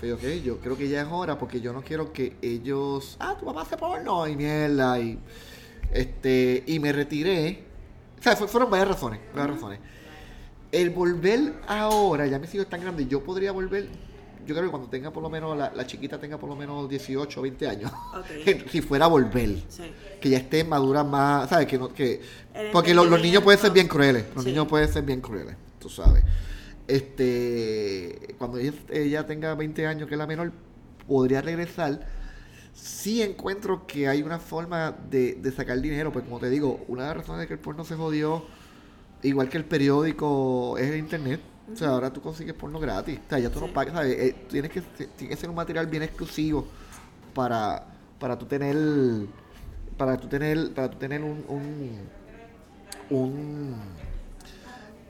S2: Pero ok, yo creo que ya es hora porque yo no quiero que ellos. Ah, tu papá hace porno y mierda. Y, este, y me retiré. O sea, fu- fueron varias razones. Varias razones. El volver ahora, ya mis hijos están grandes, yo podría volver. Yo creo que cuando tenga por lo menos, la, la chiquita tenga por lo menos 18 o 20 años. (laughs) Si fuera a volver
S1: Sí.
S2: que ya esté madura más, ¿sabes? Que no, que, porque lo- los niños pueden ser bien crueles, los
S1: Sí.
S2: niños pueden ser bien crueles, tú sabes. Este, cuando ella, ella tenga 20 años, que es la menor, podría regresar. Sí encuentro que hay una forma de, de sacar dinero, pues como te digo, una de las razones de que el porno se jodió, igual que el periódico, es el internet. O sea, ahora tú consigues porno gratis. O sea, ya tú no pagas, ¿sabes? Eh, tienes que, tiene que ser un material bien exclusivo para, para tú tener para tú tener para tú tener un, un, un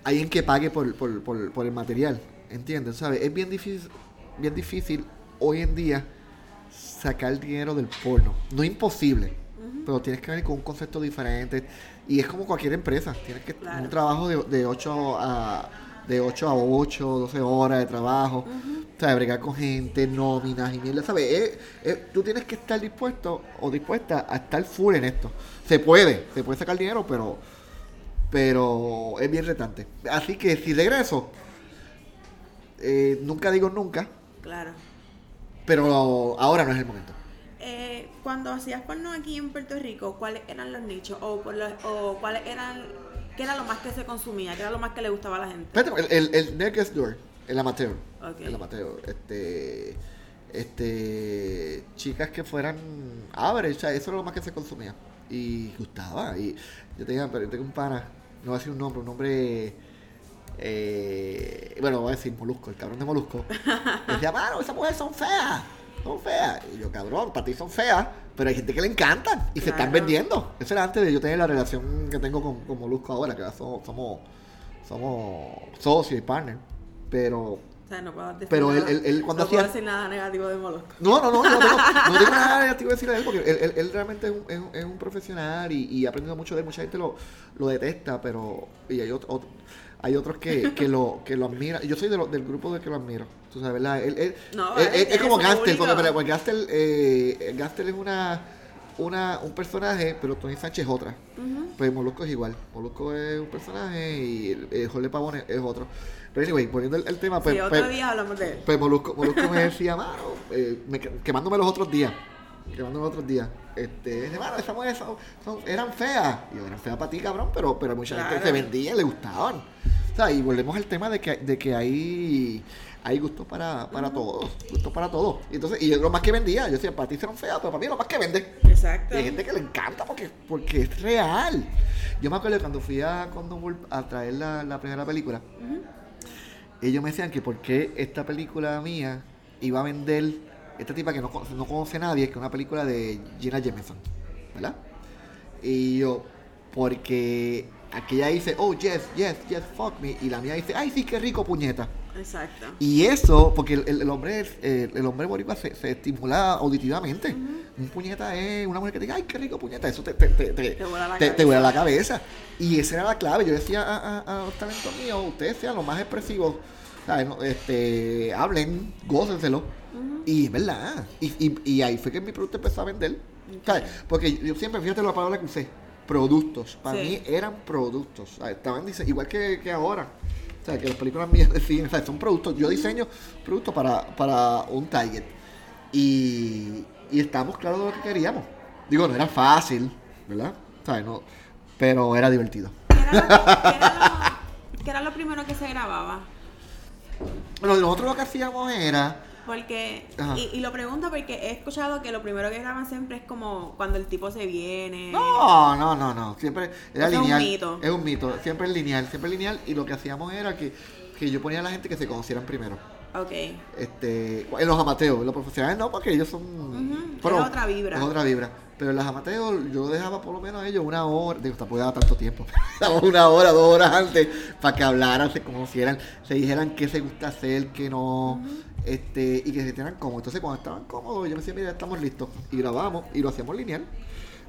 S2: alguien que pague por, por, por, por el material ¿entiendes? ¿sabes? es bien difícil bien difícil hoy en día sacar dinero del porno no imposible pero tienes que venir con un concepto diferente y es como cualquier empresa tienes que
S1: Claro.
S2: un trabajo de, de 8 a de 8 a 8, 12 horas de trabajo, ¿sabes? Bregar con gente, nóminas y mierda, ¿sabes? Eh, eh, tú tienes que estar dispuesto o dispuesta a estar full en esto. Se puede, se puede sacar dinero, pero pero es bien retante. Así que si regreso, eh, nunca digo nunca,
S1: Claro.
S2: pero ahora no es el momento.
S1: Eh, cuando hacías porno aquí en Puerto Rico, ¿cuáles eran los nichos? ¿O, por los- o cuáles eran, qué era lo más que se consumía? ¿Qué era lo más que le gustaba a la gente?
S2: Espérate, el, el, el Door, el amateur. El amateur. Este. Este. Chicas que fueran average, o sea, eso era lo más que se consumía. Y gustaba. Y yo tenía, pero yo tengo un pana, no voy a decir un nombre, un nombre. Eh, bueno, voy a decir Molusco, el cabrón de Molusco. (laughs) Decía, mano, esas mujeres son feas. Son feas. Y yo, cabrón, para ti son feas, pero hay gente que le encantan y se están
S1: Claro.
S2: vendiendo. Eso era antes de yo tener la relación que tengo con, con Molusco ahora, que ahora somos, somos, somos socios y partners. Pero
S1: O sea, no puedo decir
S2: Pero él-
S1: nada,
S2: él- él cuando
S1: no puedo
S2: hacía-
S1: decir nada negativo de Molusco.
S2: no, no, no, no tengo, (laughs) no tengo nada negativo que decirle a él porque él, él- él realmente es un, es un- es un profesional y, y he aprendido mucho de él. Mucha gente lo, lo detesta, pero. Y hay, otro- otro- hay otros que, que, lo, que lo admiran. Yo soy de lo- del grupo de que lo admiro. Tú sabes, ¿verdad? Él, él-
S1: No,
S2: él-
S1: él
S2: él- es como Gastel, porque, pero, Gastel, eh, Gastel es una, una, un personaje, pero Tony Sánchez es otra. Pues Molusco es igual. Molusco es un personaje y el, el Jorge Pavón es, es otro. Pero anyway, poniendo el, el tema, pues,
S1: sí,
S2: pues-
S1: otro día hablamos de él.
S2: pues Molusco, Molusco me decía, mano, eh, me- quemándome los otros días. Quemándome los otros días. Este, dice, mano, esas mujeres son- son- eran feas. Y yo, eran feas para ti, cabrón, pero, pero mucha gente
S1: Claro.
S2: se vendía, le gustaban. O sea, y volvemos al tema de que, de que hay, hay gusto para, para todos, gusto para todos. Y entonces, y yo lo más que vendía, yo decía, para ti serán feas, pero para mí lo más que vende.
S1: Exacto.
S2: Y hay gente que le encanta porque, porque es real. Yo me acuerdo cuando fui a Condom World a traer la, la primera película, ellos me decían que por qué esta película mía iba a vender, esta tipa que no, conoce- no conoce a nadie, que es una película de Gina Jameson, ¿verdad? Y yo, porque aquella dice, oh, yes, yes, yes, fuck me, y la mía dice, ay, sí, qué rico, puñeta.
S1: Exacto.
S2: Y eso, porque el, el- el hombre el, el hombre boricua se, se estimula auditivamente. Un puñeta es una mujer que diga, ay, qué rico puñeta. Eso te, te, te, te,
S1: Te vuela la
S2: te- vuela la cabeza. Y esa era la clave. Yo decía a, a, a los talentos míos, ustedes sean los más expresivos. ¿Sabes? No, Este, hablen, gócenselo. Y es verdad. Y, y, y ahí fue que mi producto empezó a vender. ¿sabes? Porque yo siempre, fíjate la palabra que usé, productos. Para
S1: Sí.
S2: mí eran productos. ¿sabes? Estaban dise- igual que, que ahora. O sea, que las películas mías de cine, ¿sabes? son productos. Yo diseño productos para, para un target. Y, y estamos claros de lo que queríamos. Digo, no era fácil, ¿verdad? ¿Sabes? No, pero era divertido.
S1: ¿Qué era, lo, qué era lo- (laughs) qué era lo primero que se grababa?
S2: Bueno, nosotros lo que hacíamos era.
S1: Porque, y, y lo pregunto porque he escuchado que lo primero que graban siempre es como cuando el tipo se viene.
S2: No, no, no, no. Siempre era
S1: Eso es un
S2: lineal.
S1: mito.
S2: Es un mito. Siempre es lineal, siempre es lineal. Y lo que hacíamos era que, que yo ponía a la gente que se conocieran primero.
S1: Ok.
S2: Este, en los amateos, en los profesionales no, porque ellos son.
S1: Ujú, es otra vibra.
S2: Es otra vibra. Pero en los amateos yo dejaba por lo menos a ellos una hora, digo, tampoco daba tanto tiempo, (laughs) una hora, dos horas antes, para que hablaran, se conocieran, se dijeran qué se gusta hacer, qué no, este, y que se sintieran cómodos. Entonces cuando estaban cómodos, yo me decía, mira, estamos listos. Y grabamos, y lo hacíamos lineal.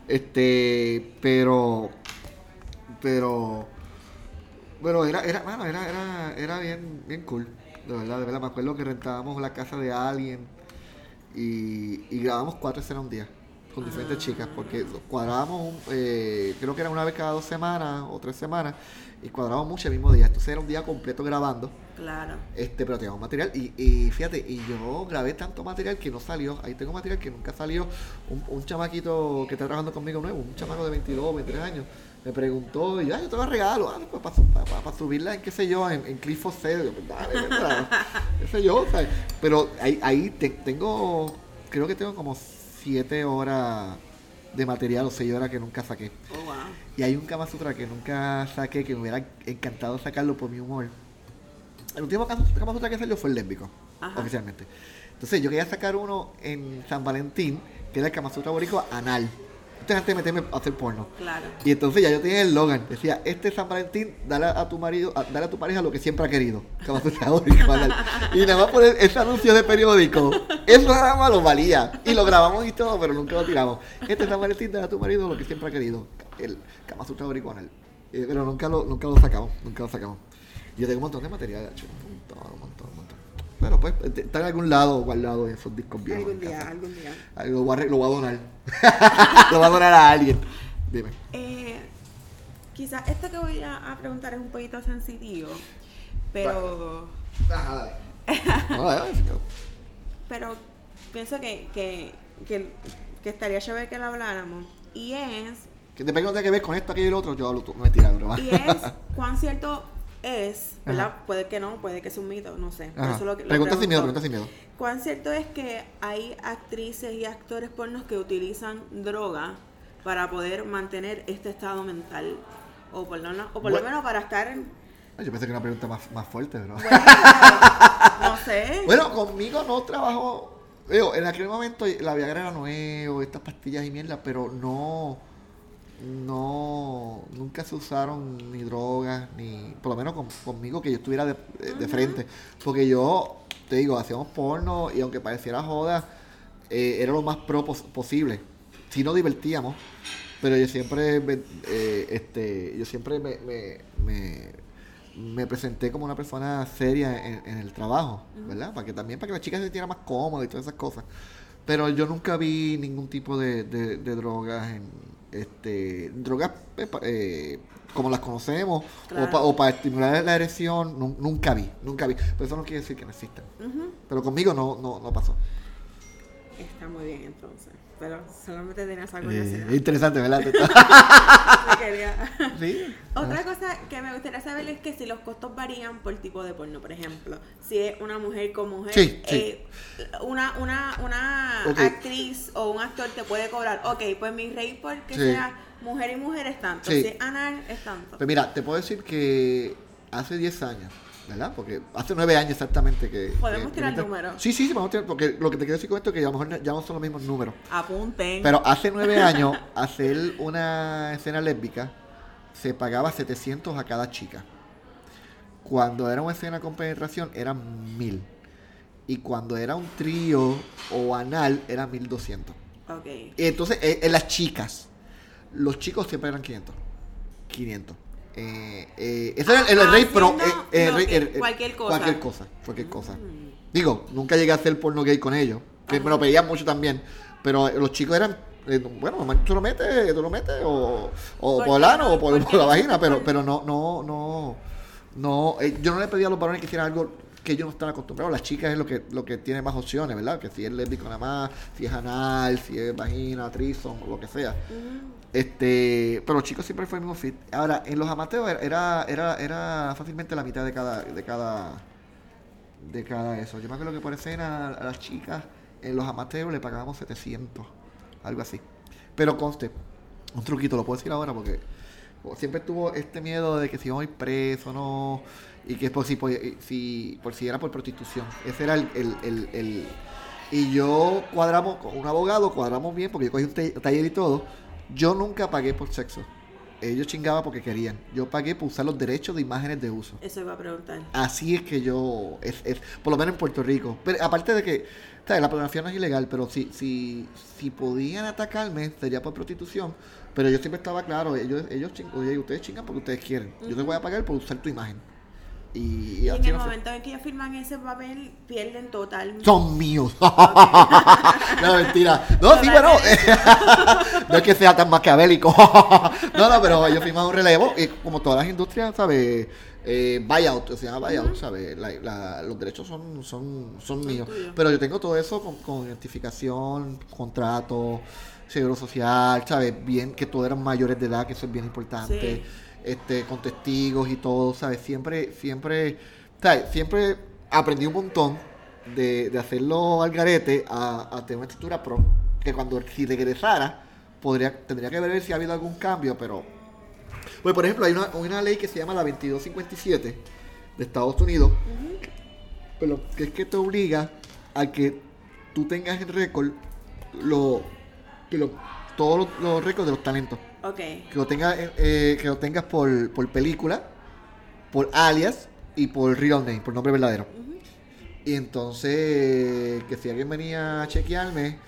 S2: Este, pero, pero, pero era, era, mano, era, era, era bien, bien cool. De verdad, de verdad. Me acuerdo que rentábamos la casa de alguien y, y grabamos cuatro escenas un día con diferentes chicas, porque cuadrábamos, eh, creo que era una vez cada dos semanas o tres semanas, y cuadrábamos mucho el mismo día. Entonces era un día completo grabando,
S1: Claro.
S2: este, pero teníamos material. Y, y fíjate, y yo grabé tanto material que no salió. Ahí tengo material que nunca salió. Un, un chamaquito que está trabajando conmigo nuevo, un chamaco de 22, 23 años, me preguntó, y yo, "Ah, yo te lo regalo, ah, pues para subirla en qué sé yo, en, en Cliff pues, (laughs) qué sé yo, ¿sabes? Pero ahí, ahí te- tengo, creo que tengo como siete horas de material o seis horas que nunca saqué.
S1: Oh, wow.
S2: Y hay un Kama Sutra que nunca saqué, que me hubiera encantado sacarlo por mi humor. El último Kama Sutra que salió fue el lésbico,
S1: Ajá.
S2: oficialmente. Entonces yo quería sacar uno en San Valentín, que era el Kama Sutra boricua anal. Antes de meterme a hacer porno.
S1: Claro.
S2: Y entonces ya yo tenía el logan. Decía, este San Valentín, dale a tu marido, a- dale a tu pareja lo que siempre ha querido. (laughs) Y nada más poner ese anuncio de periódico. Eso nada más lo valía. Y lo grabamos y todo, pero nunca lo tiramos. Este San Valentín, dale a tu marido lo que siempre ha querido. El Kama Sutra boricua anal. Eh, pero nunca lo, nunca lo sacamos. Nunca lo sacamos. Yo tengo un montón de material, hecho, un montón, un montón, un montón. Pero pues, está en algún lado guardado en esos discos viejos.
S1: Algún día,
S2: casa.
S1: algún día.
S2: Lo voy, a, re- lo voy a donar. (laughs) lo voy a donar a alguien. Dime.
S1: Eh, quizás esto que voy a, a preguntar es un poquito sensitivo, pero,
S2: Ajá, dale. (laughs) No,
S1: pero pienso que, que, que, que estaría chévere que lo habláramos. Y es,
S2: Que te tenga que ver con esto, aquello y lo otro, yo hablo tú. Mentira, broma.
S1: y es (laughs) cuán cierto es, ¿verdad?
S2: Ajá.
S1: Puede que no, puede que sea un mito, no sé. Por
S2: Ajá.
S1: eso lo que- lo
S2: Pregunta sin miedo, pregunta sin miedo.
S1: ¿Cuán cierto es que hay actrices y actores pornos que utilizan droga para poder mantener este estado mental? O por lo, menos- o por lo menos para estar en...
S2: Ay, Yo pensé que era una pregunta más, más fuerte, bro.
S1: Bueno, no sé. (laughs)
S2: Bueno, conmigo no trabajó. Digo, en aquel momento la Viagra era nuevo, estas pastillas y mierda, pero no. No. Nunca se usaron ni drogas, ni. Por lo menos con- conmigo que yo estuviera de, de- frente. Porque yo, te digo, hacíamos porno y aunque pareciera joda, eh, era lo más pro pos- posible. Si nos divertíamos, pero yo siempre. me- eh, este, yo siempre me- me- me me presenté como una persona seria en, en el trabajo, ¿verdad? Para que también para que la chica se sintiera más cómoda y todas esas cosas. Pero yo nunca vi ningún tipo de, de- de drogas en este drogas eh, pa- eh, como las conocemos
S1: Claro.
S2: o, para estimular la erección nu- nunca vi nunca vi pero eso no quiere decir que no existan pero conmigo no no, no pasó
S1: Está muy bien entonces. Pero solamente tenía esa
S2: Eh,
S1: curiosidad.
S2: interesante, ¿verdad? (laughs)
S1: Sí. Otra cosa que me gustaría saber es que si los costos varían por tipo de porno, por ejemplo, si es una mujer con mujer,
S2: Sí, sí.
S1: eh, una, una, una actriz o un actor te puede cobrar, ok, pues mi rate porque sea mujer y mujer es tanto, si es anal es tanto.
S2: Pues mira, te puedo decir que hace 10 años, ¿verdad? Porque hace 9 años exactamente que...
S1: Podemos
S2: que-
S1: tirar
S2: que-
S1: números.
S2: Sí, sí, sí, podemos tirar, porque lo que te quiero decir con esto es que a lo mejor ya no son los mismos números.
S1: Apunten.
S2: Pero hace 9 (laughs) años, hacer una escena lésbica se pagaba 700 a cada chica. Cuando era una escena con penetración, eran 1000. Y cuando era un trío o anal, era 1200.
S1: ok.
S2: Y entonces, eh, en las chicas, los chicos siempre eran 500. 500. Eh, eh, ese era el, el rey, pero. Eh, rey-
S1: cualquier cosa.
S2: Cualquier cosa. Cualquier cosa.
S1: Mm.
S2: Digo, nunca llegué a hacer porno gay con ellos. Que me lo pedían mucho también. Pero los chicos eran. eh, bueno, tú lo metes, tú lo metes, o, o
S1: ¿Por
S2: por el ano
S1: no?
S2: o por,
S1: ¿Por
S2: por
S1: qué
S2: la vagina, pero, (laughs) pero no, no, no, no, eh, yo no le pedía a los varones que hicieran algo que ellos no están acostumbrados. Las chicas es lo que, lo que tiene más opciones, ¿verdad? Que si es lésbico nada más, si es anal, si es vagina, trison, o lo que sea. Este, pero los chicos siempre fue el mismo fit. Ahora, en los amateurs era, era, era fácilmente la mitad de cada, de cada, de cada eso. Yo me acuerdo que por escena a las chicas en los amateurs le pagábamos 700, algo así. Pero conste, un truquito, lo puedo decir ahora porque siempre tuvo este miedo de que si iba a ir preso no y que por si, por, si, por si era por prostitución. Ese era el, el, el, el- y yo cuadramos con un abogado, cuadramos bien porque yo cogí un ta- taller y todo. Yo nunca pagué por sexo. Ellos chingaban porque querían. Yo pagué por usar los derechos de imágenes de uso.
S1: Eso iba a preguntar.
S2: Así es que yo, es, es, por lo menos en Puerto Rico. Pero aparte de que, ¿sabes? la pornografía no es ilegal, pero si, si, si podían atacarme sería por prostitución. Pero yo siempre estaba claro, ellos, ellos ching- oye, ustedes chingan porque ustedes quieren. Yo te voy a pagar por usar tu imagen. Y,
S1: Y
S2: así
S1: en el momento en que ellos firman ese papel, pierden totalmente.
S2: Son míos. (laughs) no, mentira. No, sí, bueno. (laughs) no es que sea tan maquiavélico. (laughs) no, no, pero ellos firman un relevo. Y como todas las industrias, ¿sabes? Eh, buyout, se llama buyout, ¿sabes? La- la- los derechos son, son, son míos. Pero yo tengo todo eso con, con identificación, contrato, seguro social, ¿sabes? Bien, que todos eran mayores de edad, que eso es bien importante.
S1: Sí.
S2: Este, con testigos y todo, ¿sabes? Siempre, siempre, ¿sabes? Siempre aprendí un montón de, de hacerlo al garete a, a tener una estructura pro. Que cuando si regresara, podría, tendría que ver si ha habido algún cambio, pero. Pues por ejemplo, hay una, una ley que se llama la 2257 de Estados Unidos, pero que es que te obliga a que tú tengas en récord lo, que lo- todos los, los récords de los talentos.
S1: Ok.
S2: Que lo tengas, eh, eh, que lo tengas por, por película, por alias y por real name, por nombre verdadero. Y entonces, que si alguien venía a chequearme,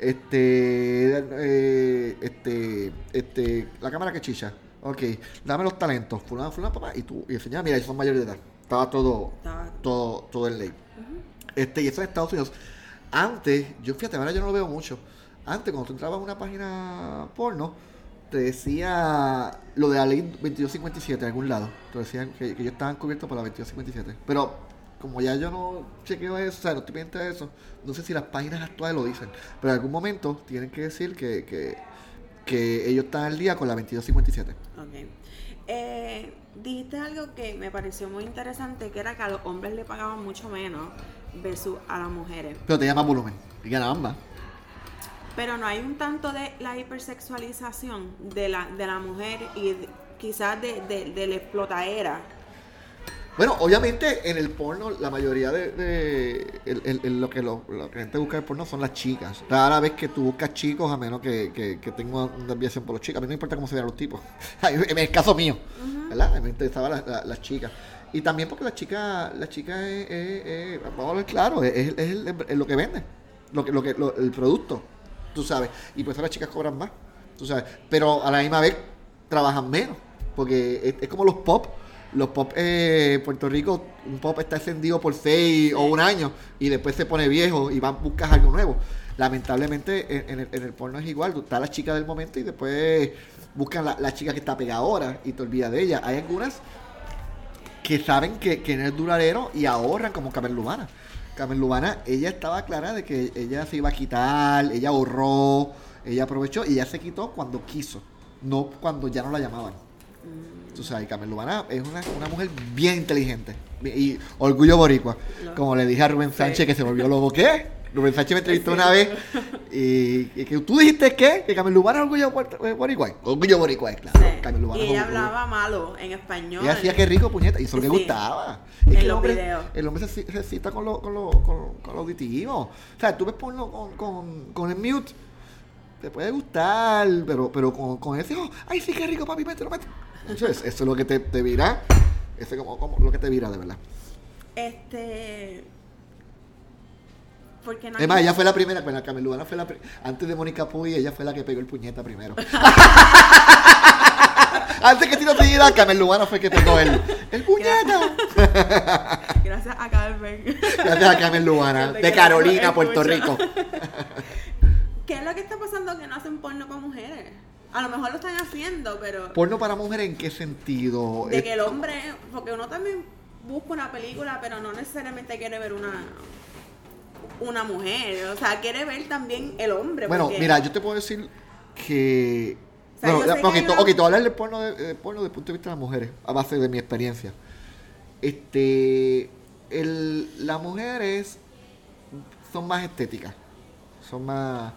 S2: este, eh, este, este, la cámara que chicha, ok, dame los talentos, fulano, fulano, papá, y tú, y enseñaba, mira, ellos son mayores de edad. Estaba todo,
S1: Estaba-
S2: todo, todo en ley. Este, y eso en Estados Unidos. Antes, yo fíjate, ahora yo no lo veo mucho. Antes, cuando tú entrabas a una página porno, te decía lo de la ley 2257 en algún lado. Te decían que, que ellos estaban cubiertos por la 2257. Pero como ya yo no chequeo eso, o sea, no estoy pendiente de eso, no sé si las páginas actuales lo dicen. Pero en algún momento tienen que decir que, que, que ellos están al día con la 2257.
S1: Ok. Eh, dijiste algo que me pareció muy interesante, que era que a los hombres le pagaban mucho menos versus a las mujeres.
S2: Pero tenía más volumen y ganaban más.
S1: Pero no hay un tanto de la hipersexualización de la, de la mujer y de- quizás de, de, de la explotadera.
S2: Bueno, obviamente en el porno la mayoría de, de- el- el- el- lo que lo, lo que la gente busca en el porno son las chicas. Rara vez que tú buscas chicos a menos que, que, que tenga una desviación por los chicos. A mí no importa cómo se vean los tipos. (laughs) en el caso mío, ¿verdad? A mí me interesaban las, chicas. Y también porque las chicas, las chicas es, es- es- vamos a hablar claro, es, es lo que vende, lo que, lo que, lo- el producto, tú sabes. Y por eso las chicas cobran más, tú sabes. Pero a la misma vez trabajan menos, porque es, como los pop. Los pop eh, Puerto Rico, un pop está encendido por seis o un año y después se pone viejo y van buscas algo nuevo. Lamentablemente en, el, en el porno es igual, tú estás la chica del momento y después buscan la, la chica que está pegada ahora y te olvidas de ella. Hay algunas que saben que, que no es duradero y ahorran como Camerlumana. Carmen Lubana, ella estaba clara de que ella se iba a quitar, ella ahorró, ella aprovechó y ella se quitó cuando quiso, no cuando ya no la llamaban. Tú sabes, Carmen Lubana es una, una mujer bien inteligente y orgullo boricua.
S1: No.
S2: Como le dije a Rubén
S1: Sí.
S2: Sánchez que se volvió loco, ¿qué? Rubén Sánchez me entrevistó una vez y, y que tú dijiste qué? Que Carmen Lubana es orgullo eh, boricua. Orgullo boricua, claro.
S1: Sí.
S2: Carmen Lubana
S1: Y ella
S2: orgullo-
S1: hablaba malo en español.
S2: ella hacía que rico, puñeta, y eso que
S1: Sí.
S2: gustaba.
S1: En
S2: que el
S1: los
S2: hombre,
S1: videos.
S2: el hombre se, se cita con lo, con, lo, con, con lo auditivo. O sea, tú ves porno con, con, con el mute, te puede gustar, pero, pero con, con ese, oh, ay, sí, qué rico, papi, mételo, mételo. Eso es, eso es lo que te, te vira. Eso es como, como lo que te vira, de verdad.
S1: Este. Porque no.
S2: Es más, ella fue la primera, bueno, Carmen Lubana fue la antes de Mónica Puy, ella fue la que pegó el puñeta primero. (laughs) antes que Tino Tellida, Carmen Lubana fue que pegó el, el puñeta.
S1: Gracias a Carmen.
S2: Gracias a Carmen
S1: Desde
S2: de Carolina, Puerto. Rico.
S1: ¿Qué es lo que está pasando que no hacen porno para mujeres? A lo mejor lo están haciendo, pero.
S2: ¿Porno para mujeres en qué sentido?
S1: de
S2: Eh,
S1: que el hombre. Porque uno también busca una película, pero no necesariamente quiere ver una. Una mujer. O sea, quiere ver también el hombre.
S2: bueno,
S1: porque-
S2: mira, yo te puedo decir que...
S1: O sea,
S2: bueno,
S1: que
S2: ok,
S1: hay
S2: to-
S1: una-
S2: ok, te voy a hablar del porno, de, porno desde el punto de vista de las mujeres, a base de mi experiencia. Este, el, las mujeres son más estéticas, son más,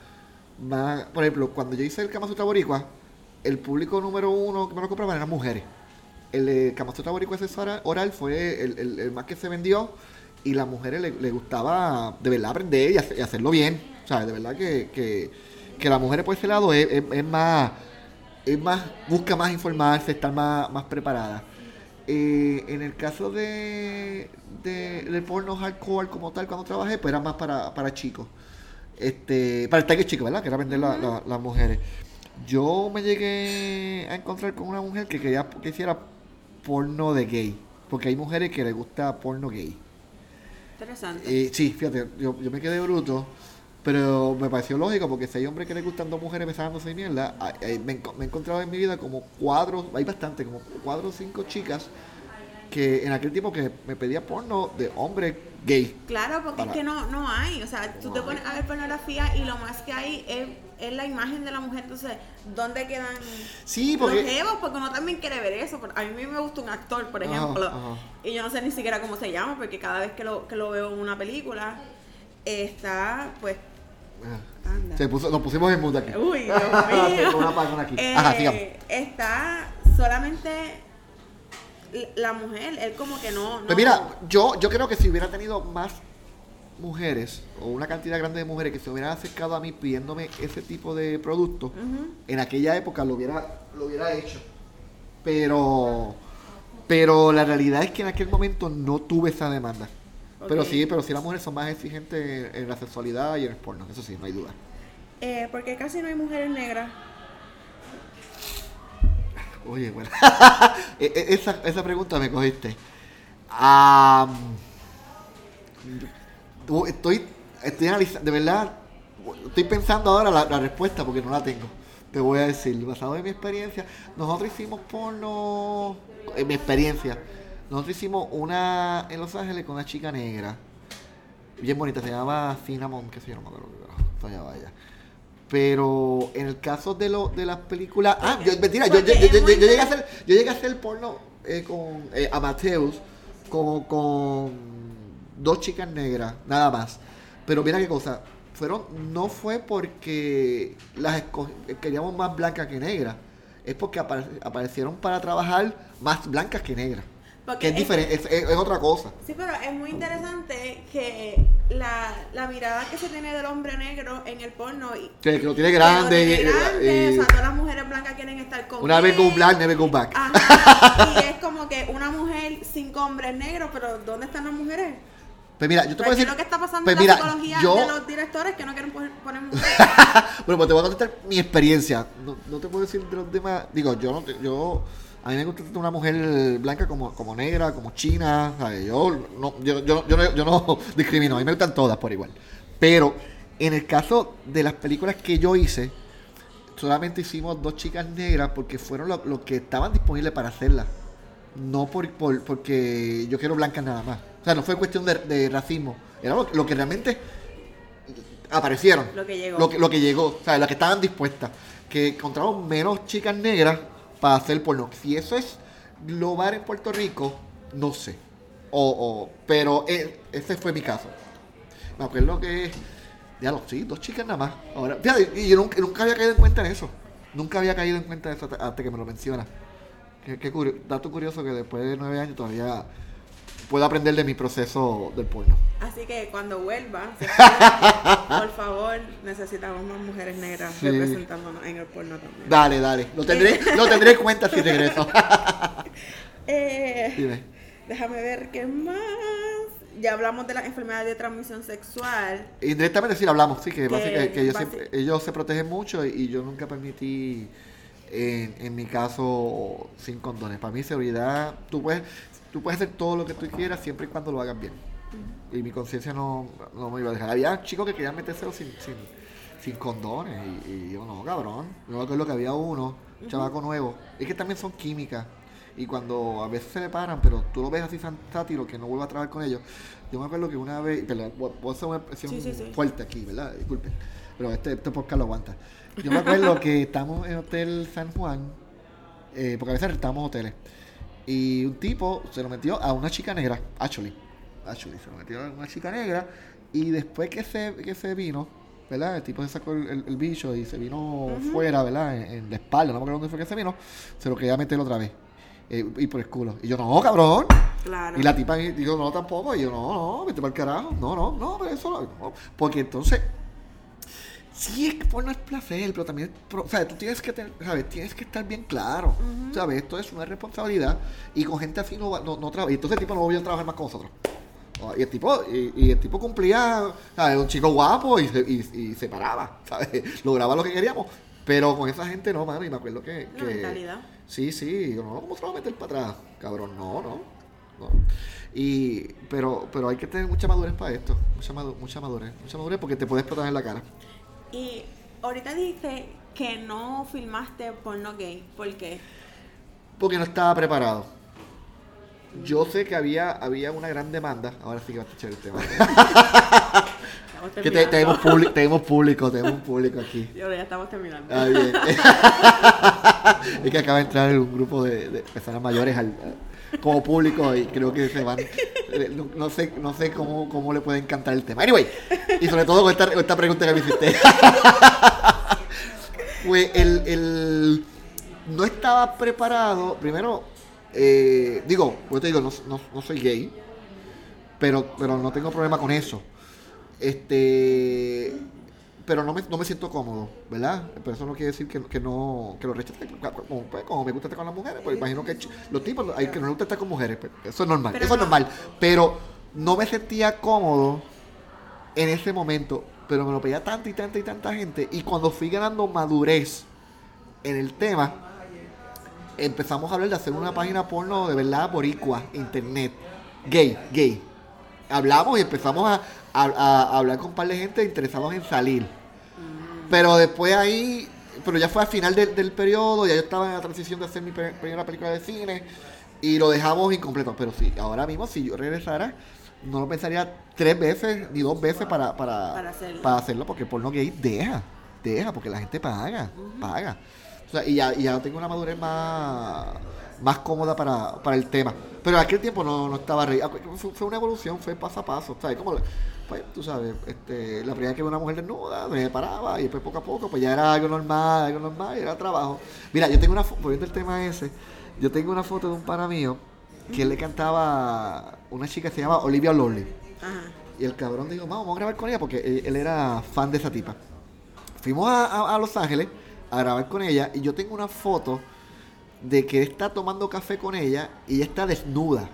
S2: más, por ejemplo, cuando yo hice el Kama Sutra Boricua, el público número uno que me lo compraban eran mujeres. El eh, Kama Sutra Boricua ese oral, oral fue el, el- el más que se vendió y las mujeres le, le gustaba de verdad aprender y, hacer- y hacerlo bien. O sea, de verdad que, que, que las mujeres por ese lado es, más, es más, busca más informarse, estar más, más preparada. Eh, en el caso de, de, del porno hardcore como tal, cuando trabajé, pues era más para, para chicos. Este, para el target chico, ¿verdad? Que era vender la- la- las mujeres. Yo me llegué a encontrar con una mujer que quería que hiciera porno de gay. Porque hay mujeres que les gusta porno gay.
S1: Interesante.
S2: Eh, sí, fíjate, yo, yo me quedé bruto, pero me pareció lógico porque si hay hombres que les gustan dos mujeres besándose y mierda, me, he encontrado en mi vida como cuatro, hay bastante, como cuatro o cinco chicas que en aquel tiempo que me pedía porno de hombre gay.
S1: Claro, porque
S2: Para-
S1: es que no, no hay. O sea, tú te pones a ver pornografía y lo más que hay es, es la imagen de la mujer. Entonces, ¿dónde quedan
S2: Sí,
S1: los jevos? Porque uno también quiere ver eso. A mí me gusta un actor, por ejemplo,
S2: ajá.
S1: y yo no sé ni siquiera cómo se llama, porque cada vez que lo, que lo veo en una película, está, pues,
S2: Ah,
S1: anda.
S2: Se puso, nos pusimos en mundo aquí.
S1: Uy, Dios (laughs) mío.
S2: Una aquí.
S1: Eh,
S2: Ajá,
S1: está solamente la mujer, él como que no...
S2: Pues
S1: no-
S2: mira, yo, yo creo que si hubiera tenido más mujeres o una cantidad grande de mujeres que se hubieran acercado a mí pidiéndome ese tipo de producto, en aquella época lo hubiera, lo hubiera hecho. Pero, pero la realidad es que en aquel momento no tuve esa demanda. Pero sí, pero sí las mujeres son más exigentes en, en la sexualidad y en el porno, eso sí, no hay duda.
S1: Eh, porque casi no hay mujeres negras.
S2: Oye, bueno. (laughs) E- e- esa, esa pregunta me cogiste. Tú- estoy, estoy analizando, de verdad, estoy pensando ahora la, la respuesta porque no la tengo. Te voy a decir, basado en mi experiencia, nosotros hicimos porno, en mi experiencia, nosotros hicimos una en Los Ángeles con una chica negra, bien bonita, se llamaba Cinnamon, qué sé yo, no me acuerdo se ella. Pero en el caso de lo, de las películas. Ah, yo, mentira, yo, yo, yo- llegué a hacer, yo llegué a hacer porno eh, con eh, Amateus con, con dos chicas negras, nada más. Pero mira qué cosa, fueron, no fue porque las queríamos más blancas que negras, es porque apare- aparecieron para trabajar más blancas que negras.
S1: Porque
S2: que es
S1: es-
S2: diferente, es, es- es otra cosa.
S1: Sí, pero es muy interesante que la, la mirada que se tiene del hombre negro en el porno y
S2: Que, que lo tiene
S1: que lo
S2: grande.
S1: tiene
S2: y-
S1: grande,
S2: y-
S1: o sea, todas las mujeres blancas quieren estar con
S2: una vez go black, never go back.
S1: Ajá, y es como que una mujer cinco hombres negros, pero ¿dónde están las mujeres?
S2: Pues mira, yo te puedo
S1: ¿Qué es
S2: decir.
S1: lo que está pasando
S2: pues
S1: en
S2: mira,
S1: la psicología
S2: yo,
S1: de los directores que no quieren poner? (laughs)
S2: Bueno, pues te voy a contestar mi experiencia. No, no te puedo decir de los demás. Digo, yo no te- yo a mí me gusta una mujer blanca como, como negra, como china, ¿sabes? Yo no, yo, yo, yo no, yo no (laughs) discrimino, a mí me gustan todas por igual. Pero en el caso de las películas que yo hice, solamente hicimos dos chicas negras porque fueron los lo que estaban disponibles para hacerlas. No por, por- porque yo quiero blancas nada más. O sea, no fue cuestión de, de racismo. Era lo, lo que realmente aparecieron.
S1: Lo que llegó.
S2: Lo que, lo que llegó. O sea, las que estaban dispuestas. Que encontraron menos chicas negras para hacer porno. Si eso es global en Puerto Rico, no sé. O, o- pero eh, ese fue mi caso. Me acuerdo que. Ya lo sí, dos chicas nada más. Ahora, fíjate, y yo nunca, nunca había caído en cuenta de eso. Nunca había caído en cuenta de eso hasta, hasta que me lo mencionas. Qué, qué curio- dato curioso que después de nueve años todavía puedo aprender de mi proceso del porno.
S1: Así que cuando vuelva, puede, por favor, necesitamos más mujeres negras
S2: Sí.
S1: representándonos en el porno también.
S2: Dale, dale. Lo tendré, (laughs) lo tendré en cuenta si regreso. (laughs)
S1: Eh,
S2: Dime.
S1: déjame ver qué más. Ya hablamos de las enfermedades de transmisión sexual.
S2: Indirectamente sí hablamos, sí, que,
S1: Que
S2: básicamente- que ellos,
S1: basi-
S2: siempre- ellos se protegen mucho y, y yo nunca permití, en, en mi caso, sin condones. Para mí, seguridad, tú puedes, tú puedes hacer todo lo que tú quieras siempre y cuando lo hagas bien. Y mi conciencia no, no me iba a dejar. Había chicos que querían metérselo sin, sin, sin condones y, y yo no, cabrón. Yo me acuerdo que había uno, un chavaco nuevo. Es que también son químicas. Y cuando a veces se le paran, pero tú lo ves así sátiro, que no vuelva a trabajar con ellos. Yo me acuerdo que una vez, perdón, voy voy a hacer una expresión
S1: Sí, sí, sí.
S2: fuerte aquí, ¿verdad? Disculpen. Pero este, este podcast lo aguanta. Yo me acuerdo que estamos en Hotel San Juan, eh, porque a veces rentamos hoteles. Y un tipo se lo metió a una chica negra, actually. Actually, se lo metió a una chica negra. Y después que se, que se vino, ¿verdad? El tipo se sacó el, el- el bicho y se vino fuera, ¿verdad? En, en la espalda, no me acuerdo dónde fue que se vino. Se lo quería meter otra vez. Eh, y por el culo. Y yo, no, cabrón.
S1: Claro.
S2: Y la tipa dijo, no, tampoco. Y yo, no, no, vete para el carajo. No, no, no, pero eso no. Porque entonces, sí es que porno es placer, pero también, pro- o sea, tú tienes que tener, ¿sabes? Tienes que estar bien claro. ¿Sabes? Esto es una responsabilidad. Y con gente así no, no, no trabaja. Y entonces el tipo no volvió a trabajar más con nosotros. Y el tipo, y, y el tipo cumplía, ¿sabes? Un chico guapo y se, y, y se paraba, (laughs) ¿sabes? Lograba lo que queríamos. Pero con esa gente no, mano. Y me acuerdo que.
S1: La
S2: que
S1: mentalidad.
S2: Sí, sí, yo no, ¿cómo se lo va a meter para atrás? Cabrón, no, no. no. Y, pero, pero hay que tener mucha madurez para esto, mucha, mucha madurez, mucha madurez porque te puedes explotar en la cara.
S1: Y ahorita dijiste que no filmaste porno gay. ¿Por qué?
S2: Porque no estaba preparado. Yo sé que había, había una gran demanda, ahora sí que va a escuchar el tema. (laughs) (laughs) Que te- tenemos, público, tenemos público, tenemos público aquí.
S1: Y ahora ya estamos terminando.
S2: Ah, bien. (laughs) es que acaba de entrar un grupo de, de personas mayores al, como público y creo que se van. eh, No, sé, no sé cómo, cómo le puede encantar el tema. Anyway, y sobre todo con esta, con esta pregunta que me hiciste. (laughs) pues el, el- no estaba preparado. Primero, eh, digo, yo te digo, no, no- no soy gay, pero, pero no tengo problema con eso. Este, pero no me, no me siento cómodo, ¿verdad? Pero eso no quiere decir que, que no que lo rechace. Como, pues, como me gusta estar con las mujeres, pues imagino que los tipos hay que no les gusta estar con mujeres, pues, eso es normal,
S1: Pero
S2: eso es
S1: no.
S2: normal. Pero no me sentía cómodo en ese momento, pero me lo pedía tanta y tanta y tanta gente. Y cuando fui ganando madurez en el tema, empezamos a hablar de hacer una página porno de verdad boricua, internet, gay, gay. Hablamos y empezamos a, a- a hablar con un par de gente interesados en salir. Pero después ahí, pero ya fue al final del, del periodo, ya yo estaba en la transición de hacer mi primera película de cine y lo dejamos incompleto. Pero sí, ahora mismo si yo regresara, no lo pensaría tres veces ni dos veces para, para,
S1: Para hacerlo.
S2: para hacerlo, porque porno gay deja, deja, porque la gente paga, paga. O sea, y ya, y ya tengo una madurez más, más cómoda para, para el tema. Pero en aquel tiempo no, no estaba ready. Ah, Fue, fue una evolución, fue paso a paso. ¿sabes? Como, pues, tú sabes, este, la primera vez que vi una mujer desnuda, me paraba y después poco a poco, pues ya era algo normal, algo normal, y era trabajo. Mira, yo tengo una foto, volviendo al tema ese, yo tengo una foto de un pana mío que él le cantaba una chica que se llama Olivia.
S1: Ajá.
S2: Y el cabrón dijo, vamos, vamos a grabar con ella porque él, él era fan de esa tipa. Fuimos a, a- a Los Ángeles a grabar con ella y yo tengo una foto de que está tomando café con ella y ella está desnuda.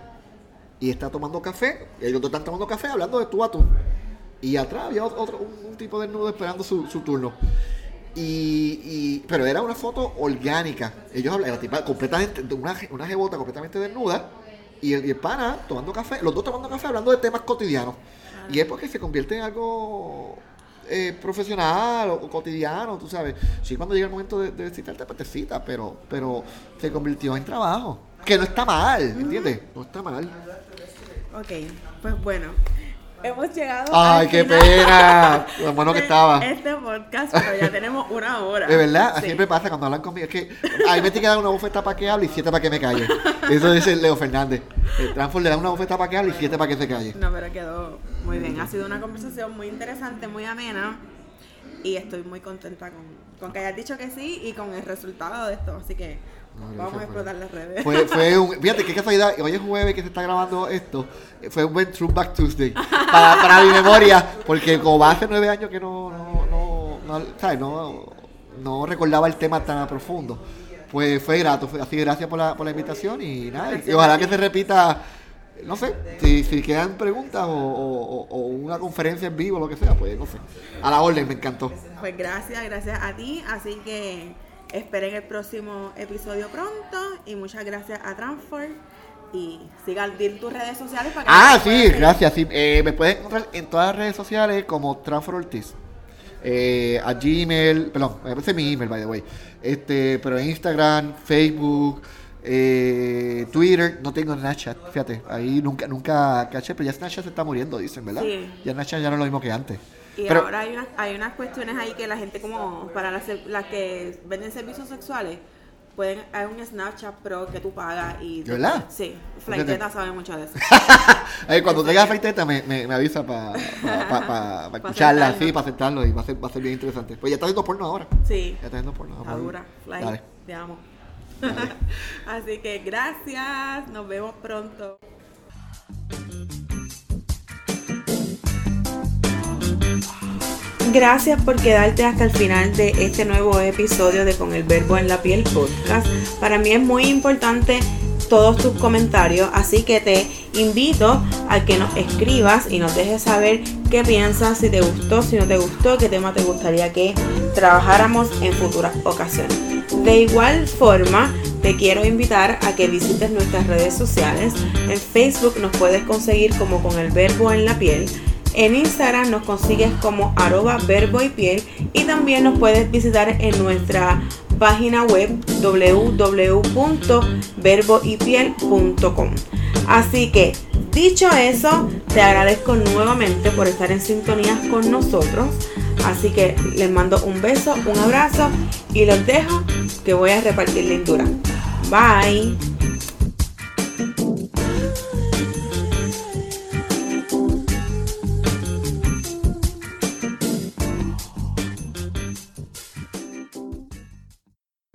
S2: Y está tomando café, y ellos están tomando café hablando de tú a tú. Y atrás había otro, un, un tipo desnudo esperando su, su turno. Y, y- pero era una foto orgánica. Ellos hablan, la tipa completamente, una, una jebota completamente desnuda. Y el, y el pana tomando café, los dos tomando café hablando de temas cotidianos. Y es porque se convierte en algo eh, profesional o, o cotidiano, tú sabes. Sí, cuando llega el momento de, de citarte, pues te cita, pero, pero se convirtió en trabajo. Que no está mal, ¿entiendes? No está mal.
S1: Ok, pues bueno. Hemos llegado.
S2: Ay,
S1: al
S2: qué
S1: final
S2: pena. (laughs) Lo bueno que estaba.
S1: Este podcast, pero ya tenemos una hora.
S2: De verdad,
S1: Sí.
S2: siempre pasa cuando hablan conmigo. Es que a mí me tiene que dar una bofeta para que hable y siete para que me calle. Eso dice Leo Fernández. El Transform le da una bofeta para que hable y siete para que se calle.
S1: No, pero quedó muy bien. Ha sido una conversación muy interesante, muy amena. Y estoy muy contenta con, con que hayas dicho que sí y con el resultado de esto. Así que
S2: No,
S1: vamos a explotar las redes.
S2: Fue, (laughs) fue un, fíjate qué casualidad, hoy es jueves que se está grabando esto, fue un buen Back Tuesday para, para mi memoria, porque como va hace nueve años que no, no, no, no, ¿sabes? no, no recordaba el tema tan a profundo, pues fue grato, fue así, gracias por la, por la invitación y nada, y ojalá que se repita, no sé, si, si quedan preguntas o, o- o una conferencia en vivo, lo que sea, pues no sé, a la orden, me encantó.
S1: Pues gracias, gracias a ti. Así que esperen el próximo episodio pronto. Y muchas gracias a Transform. Y sigan dir tus redes sociales para que
S2: Ah, sí, gracias. Sí. Eh, me puedes encontrar en todas las redes sociales como Transfer Ortiz. Eh, a Gmail, perdón, ese es mi email, by the way. Este, pero en Instagram, Facebook, eh, Twitter, no tengo Snapchat, fíjate, ahí nunca, nunca caché, pero ya Snapchat se está muriendo, dicen, ¿verdad?
S1: Sí.
S2: Ya Snapchat ya no es lo mismo que antes.
S1: Y
S2: Pero,
S1: ahora hay unas, hay unas cuestiones ahí que la gente como, para las, las que venden servicios sexuales, pueden, hay un Snapchat Pro que tú pagas y...
S2: ¿De verdad?
S1: Sí. Flighteta sabe mucho de eso. (laughs)
S2: eh, cuando tenga Flighteta me, me, me avisa para pa, pa, pa- pa (laughs)
S1: Pa
S2: escucharla, sí, para sentarlo y va a, ser, va a ser bien interesante. Pues ya está haciendo porno ahora.
S1: Sí,
S2: Ya está haciendo porno.
S1: está
S2: vamos a ver.
S1: dura. Flight,
S2: Dale.
S1: te amo. (laughs) Así que gracias, nos vemos pronto. Gracias por quedarte hasta el final de este nuevo episodio de Con el Verbo en la Piel podcast. Para mí es muy importante todos tus comentarios, así que te invito a que nos escribas y nos dejes saber qué piensas, si te gustó, si no te gustó, qué tema te gustaría que trabajáramos en futuras ocasiones. De igual forma, te quiero invitar a que visites nuestras redes sociales. En Facebook nos puedes conseguir como con el verbo en la piel. En Instagram nos consigues como arroba verbo y piel y también nos puedes visitar en nuestra página web www.verboypiel.com. Así que, dicho eso, te agradezco nuevamente por estar en sintonía con nosotros. Así que les mando un beso, un abrazo y los dejo que voy a repartir lindura. Bye.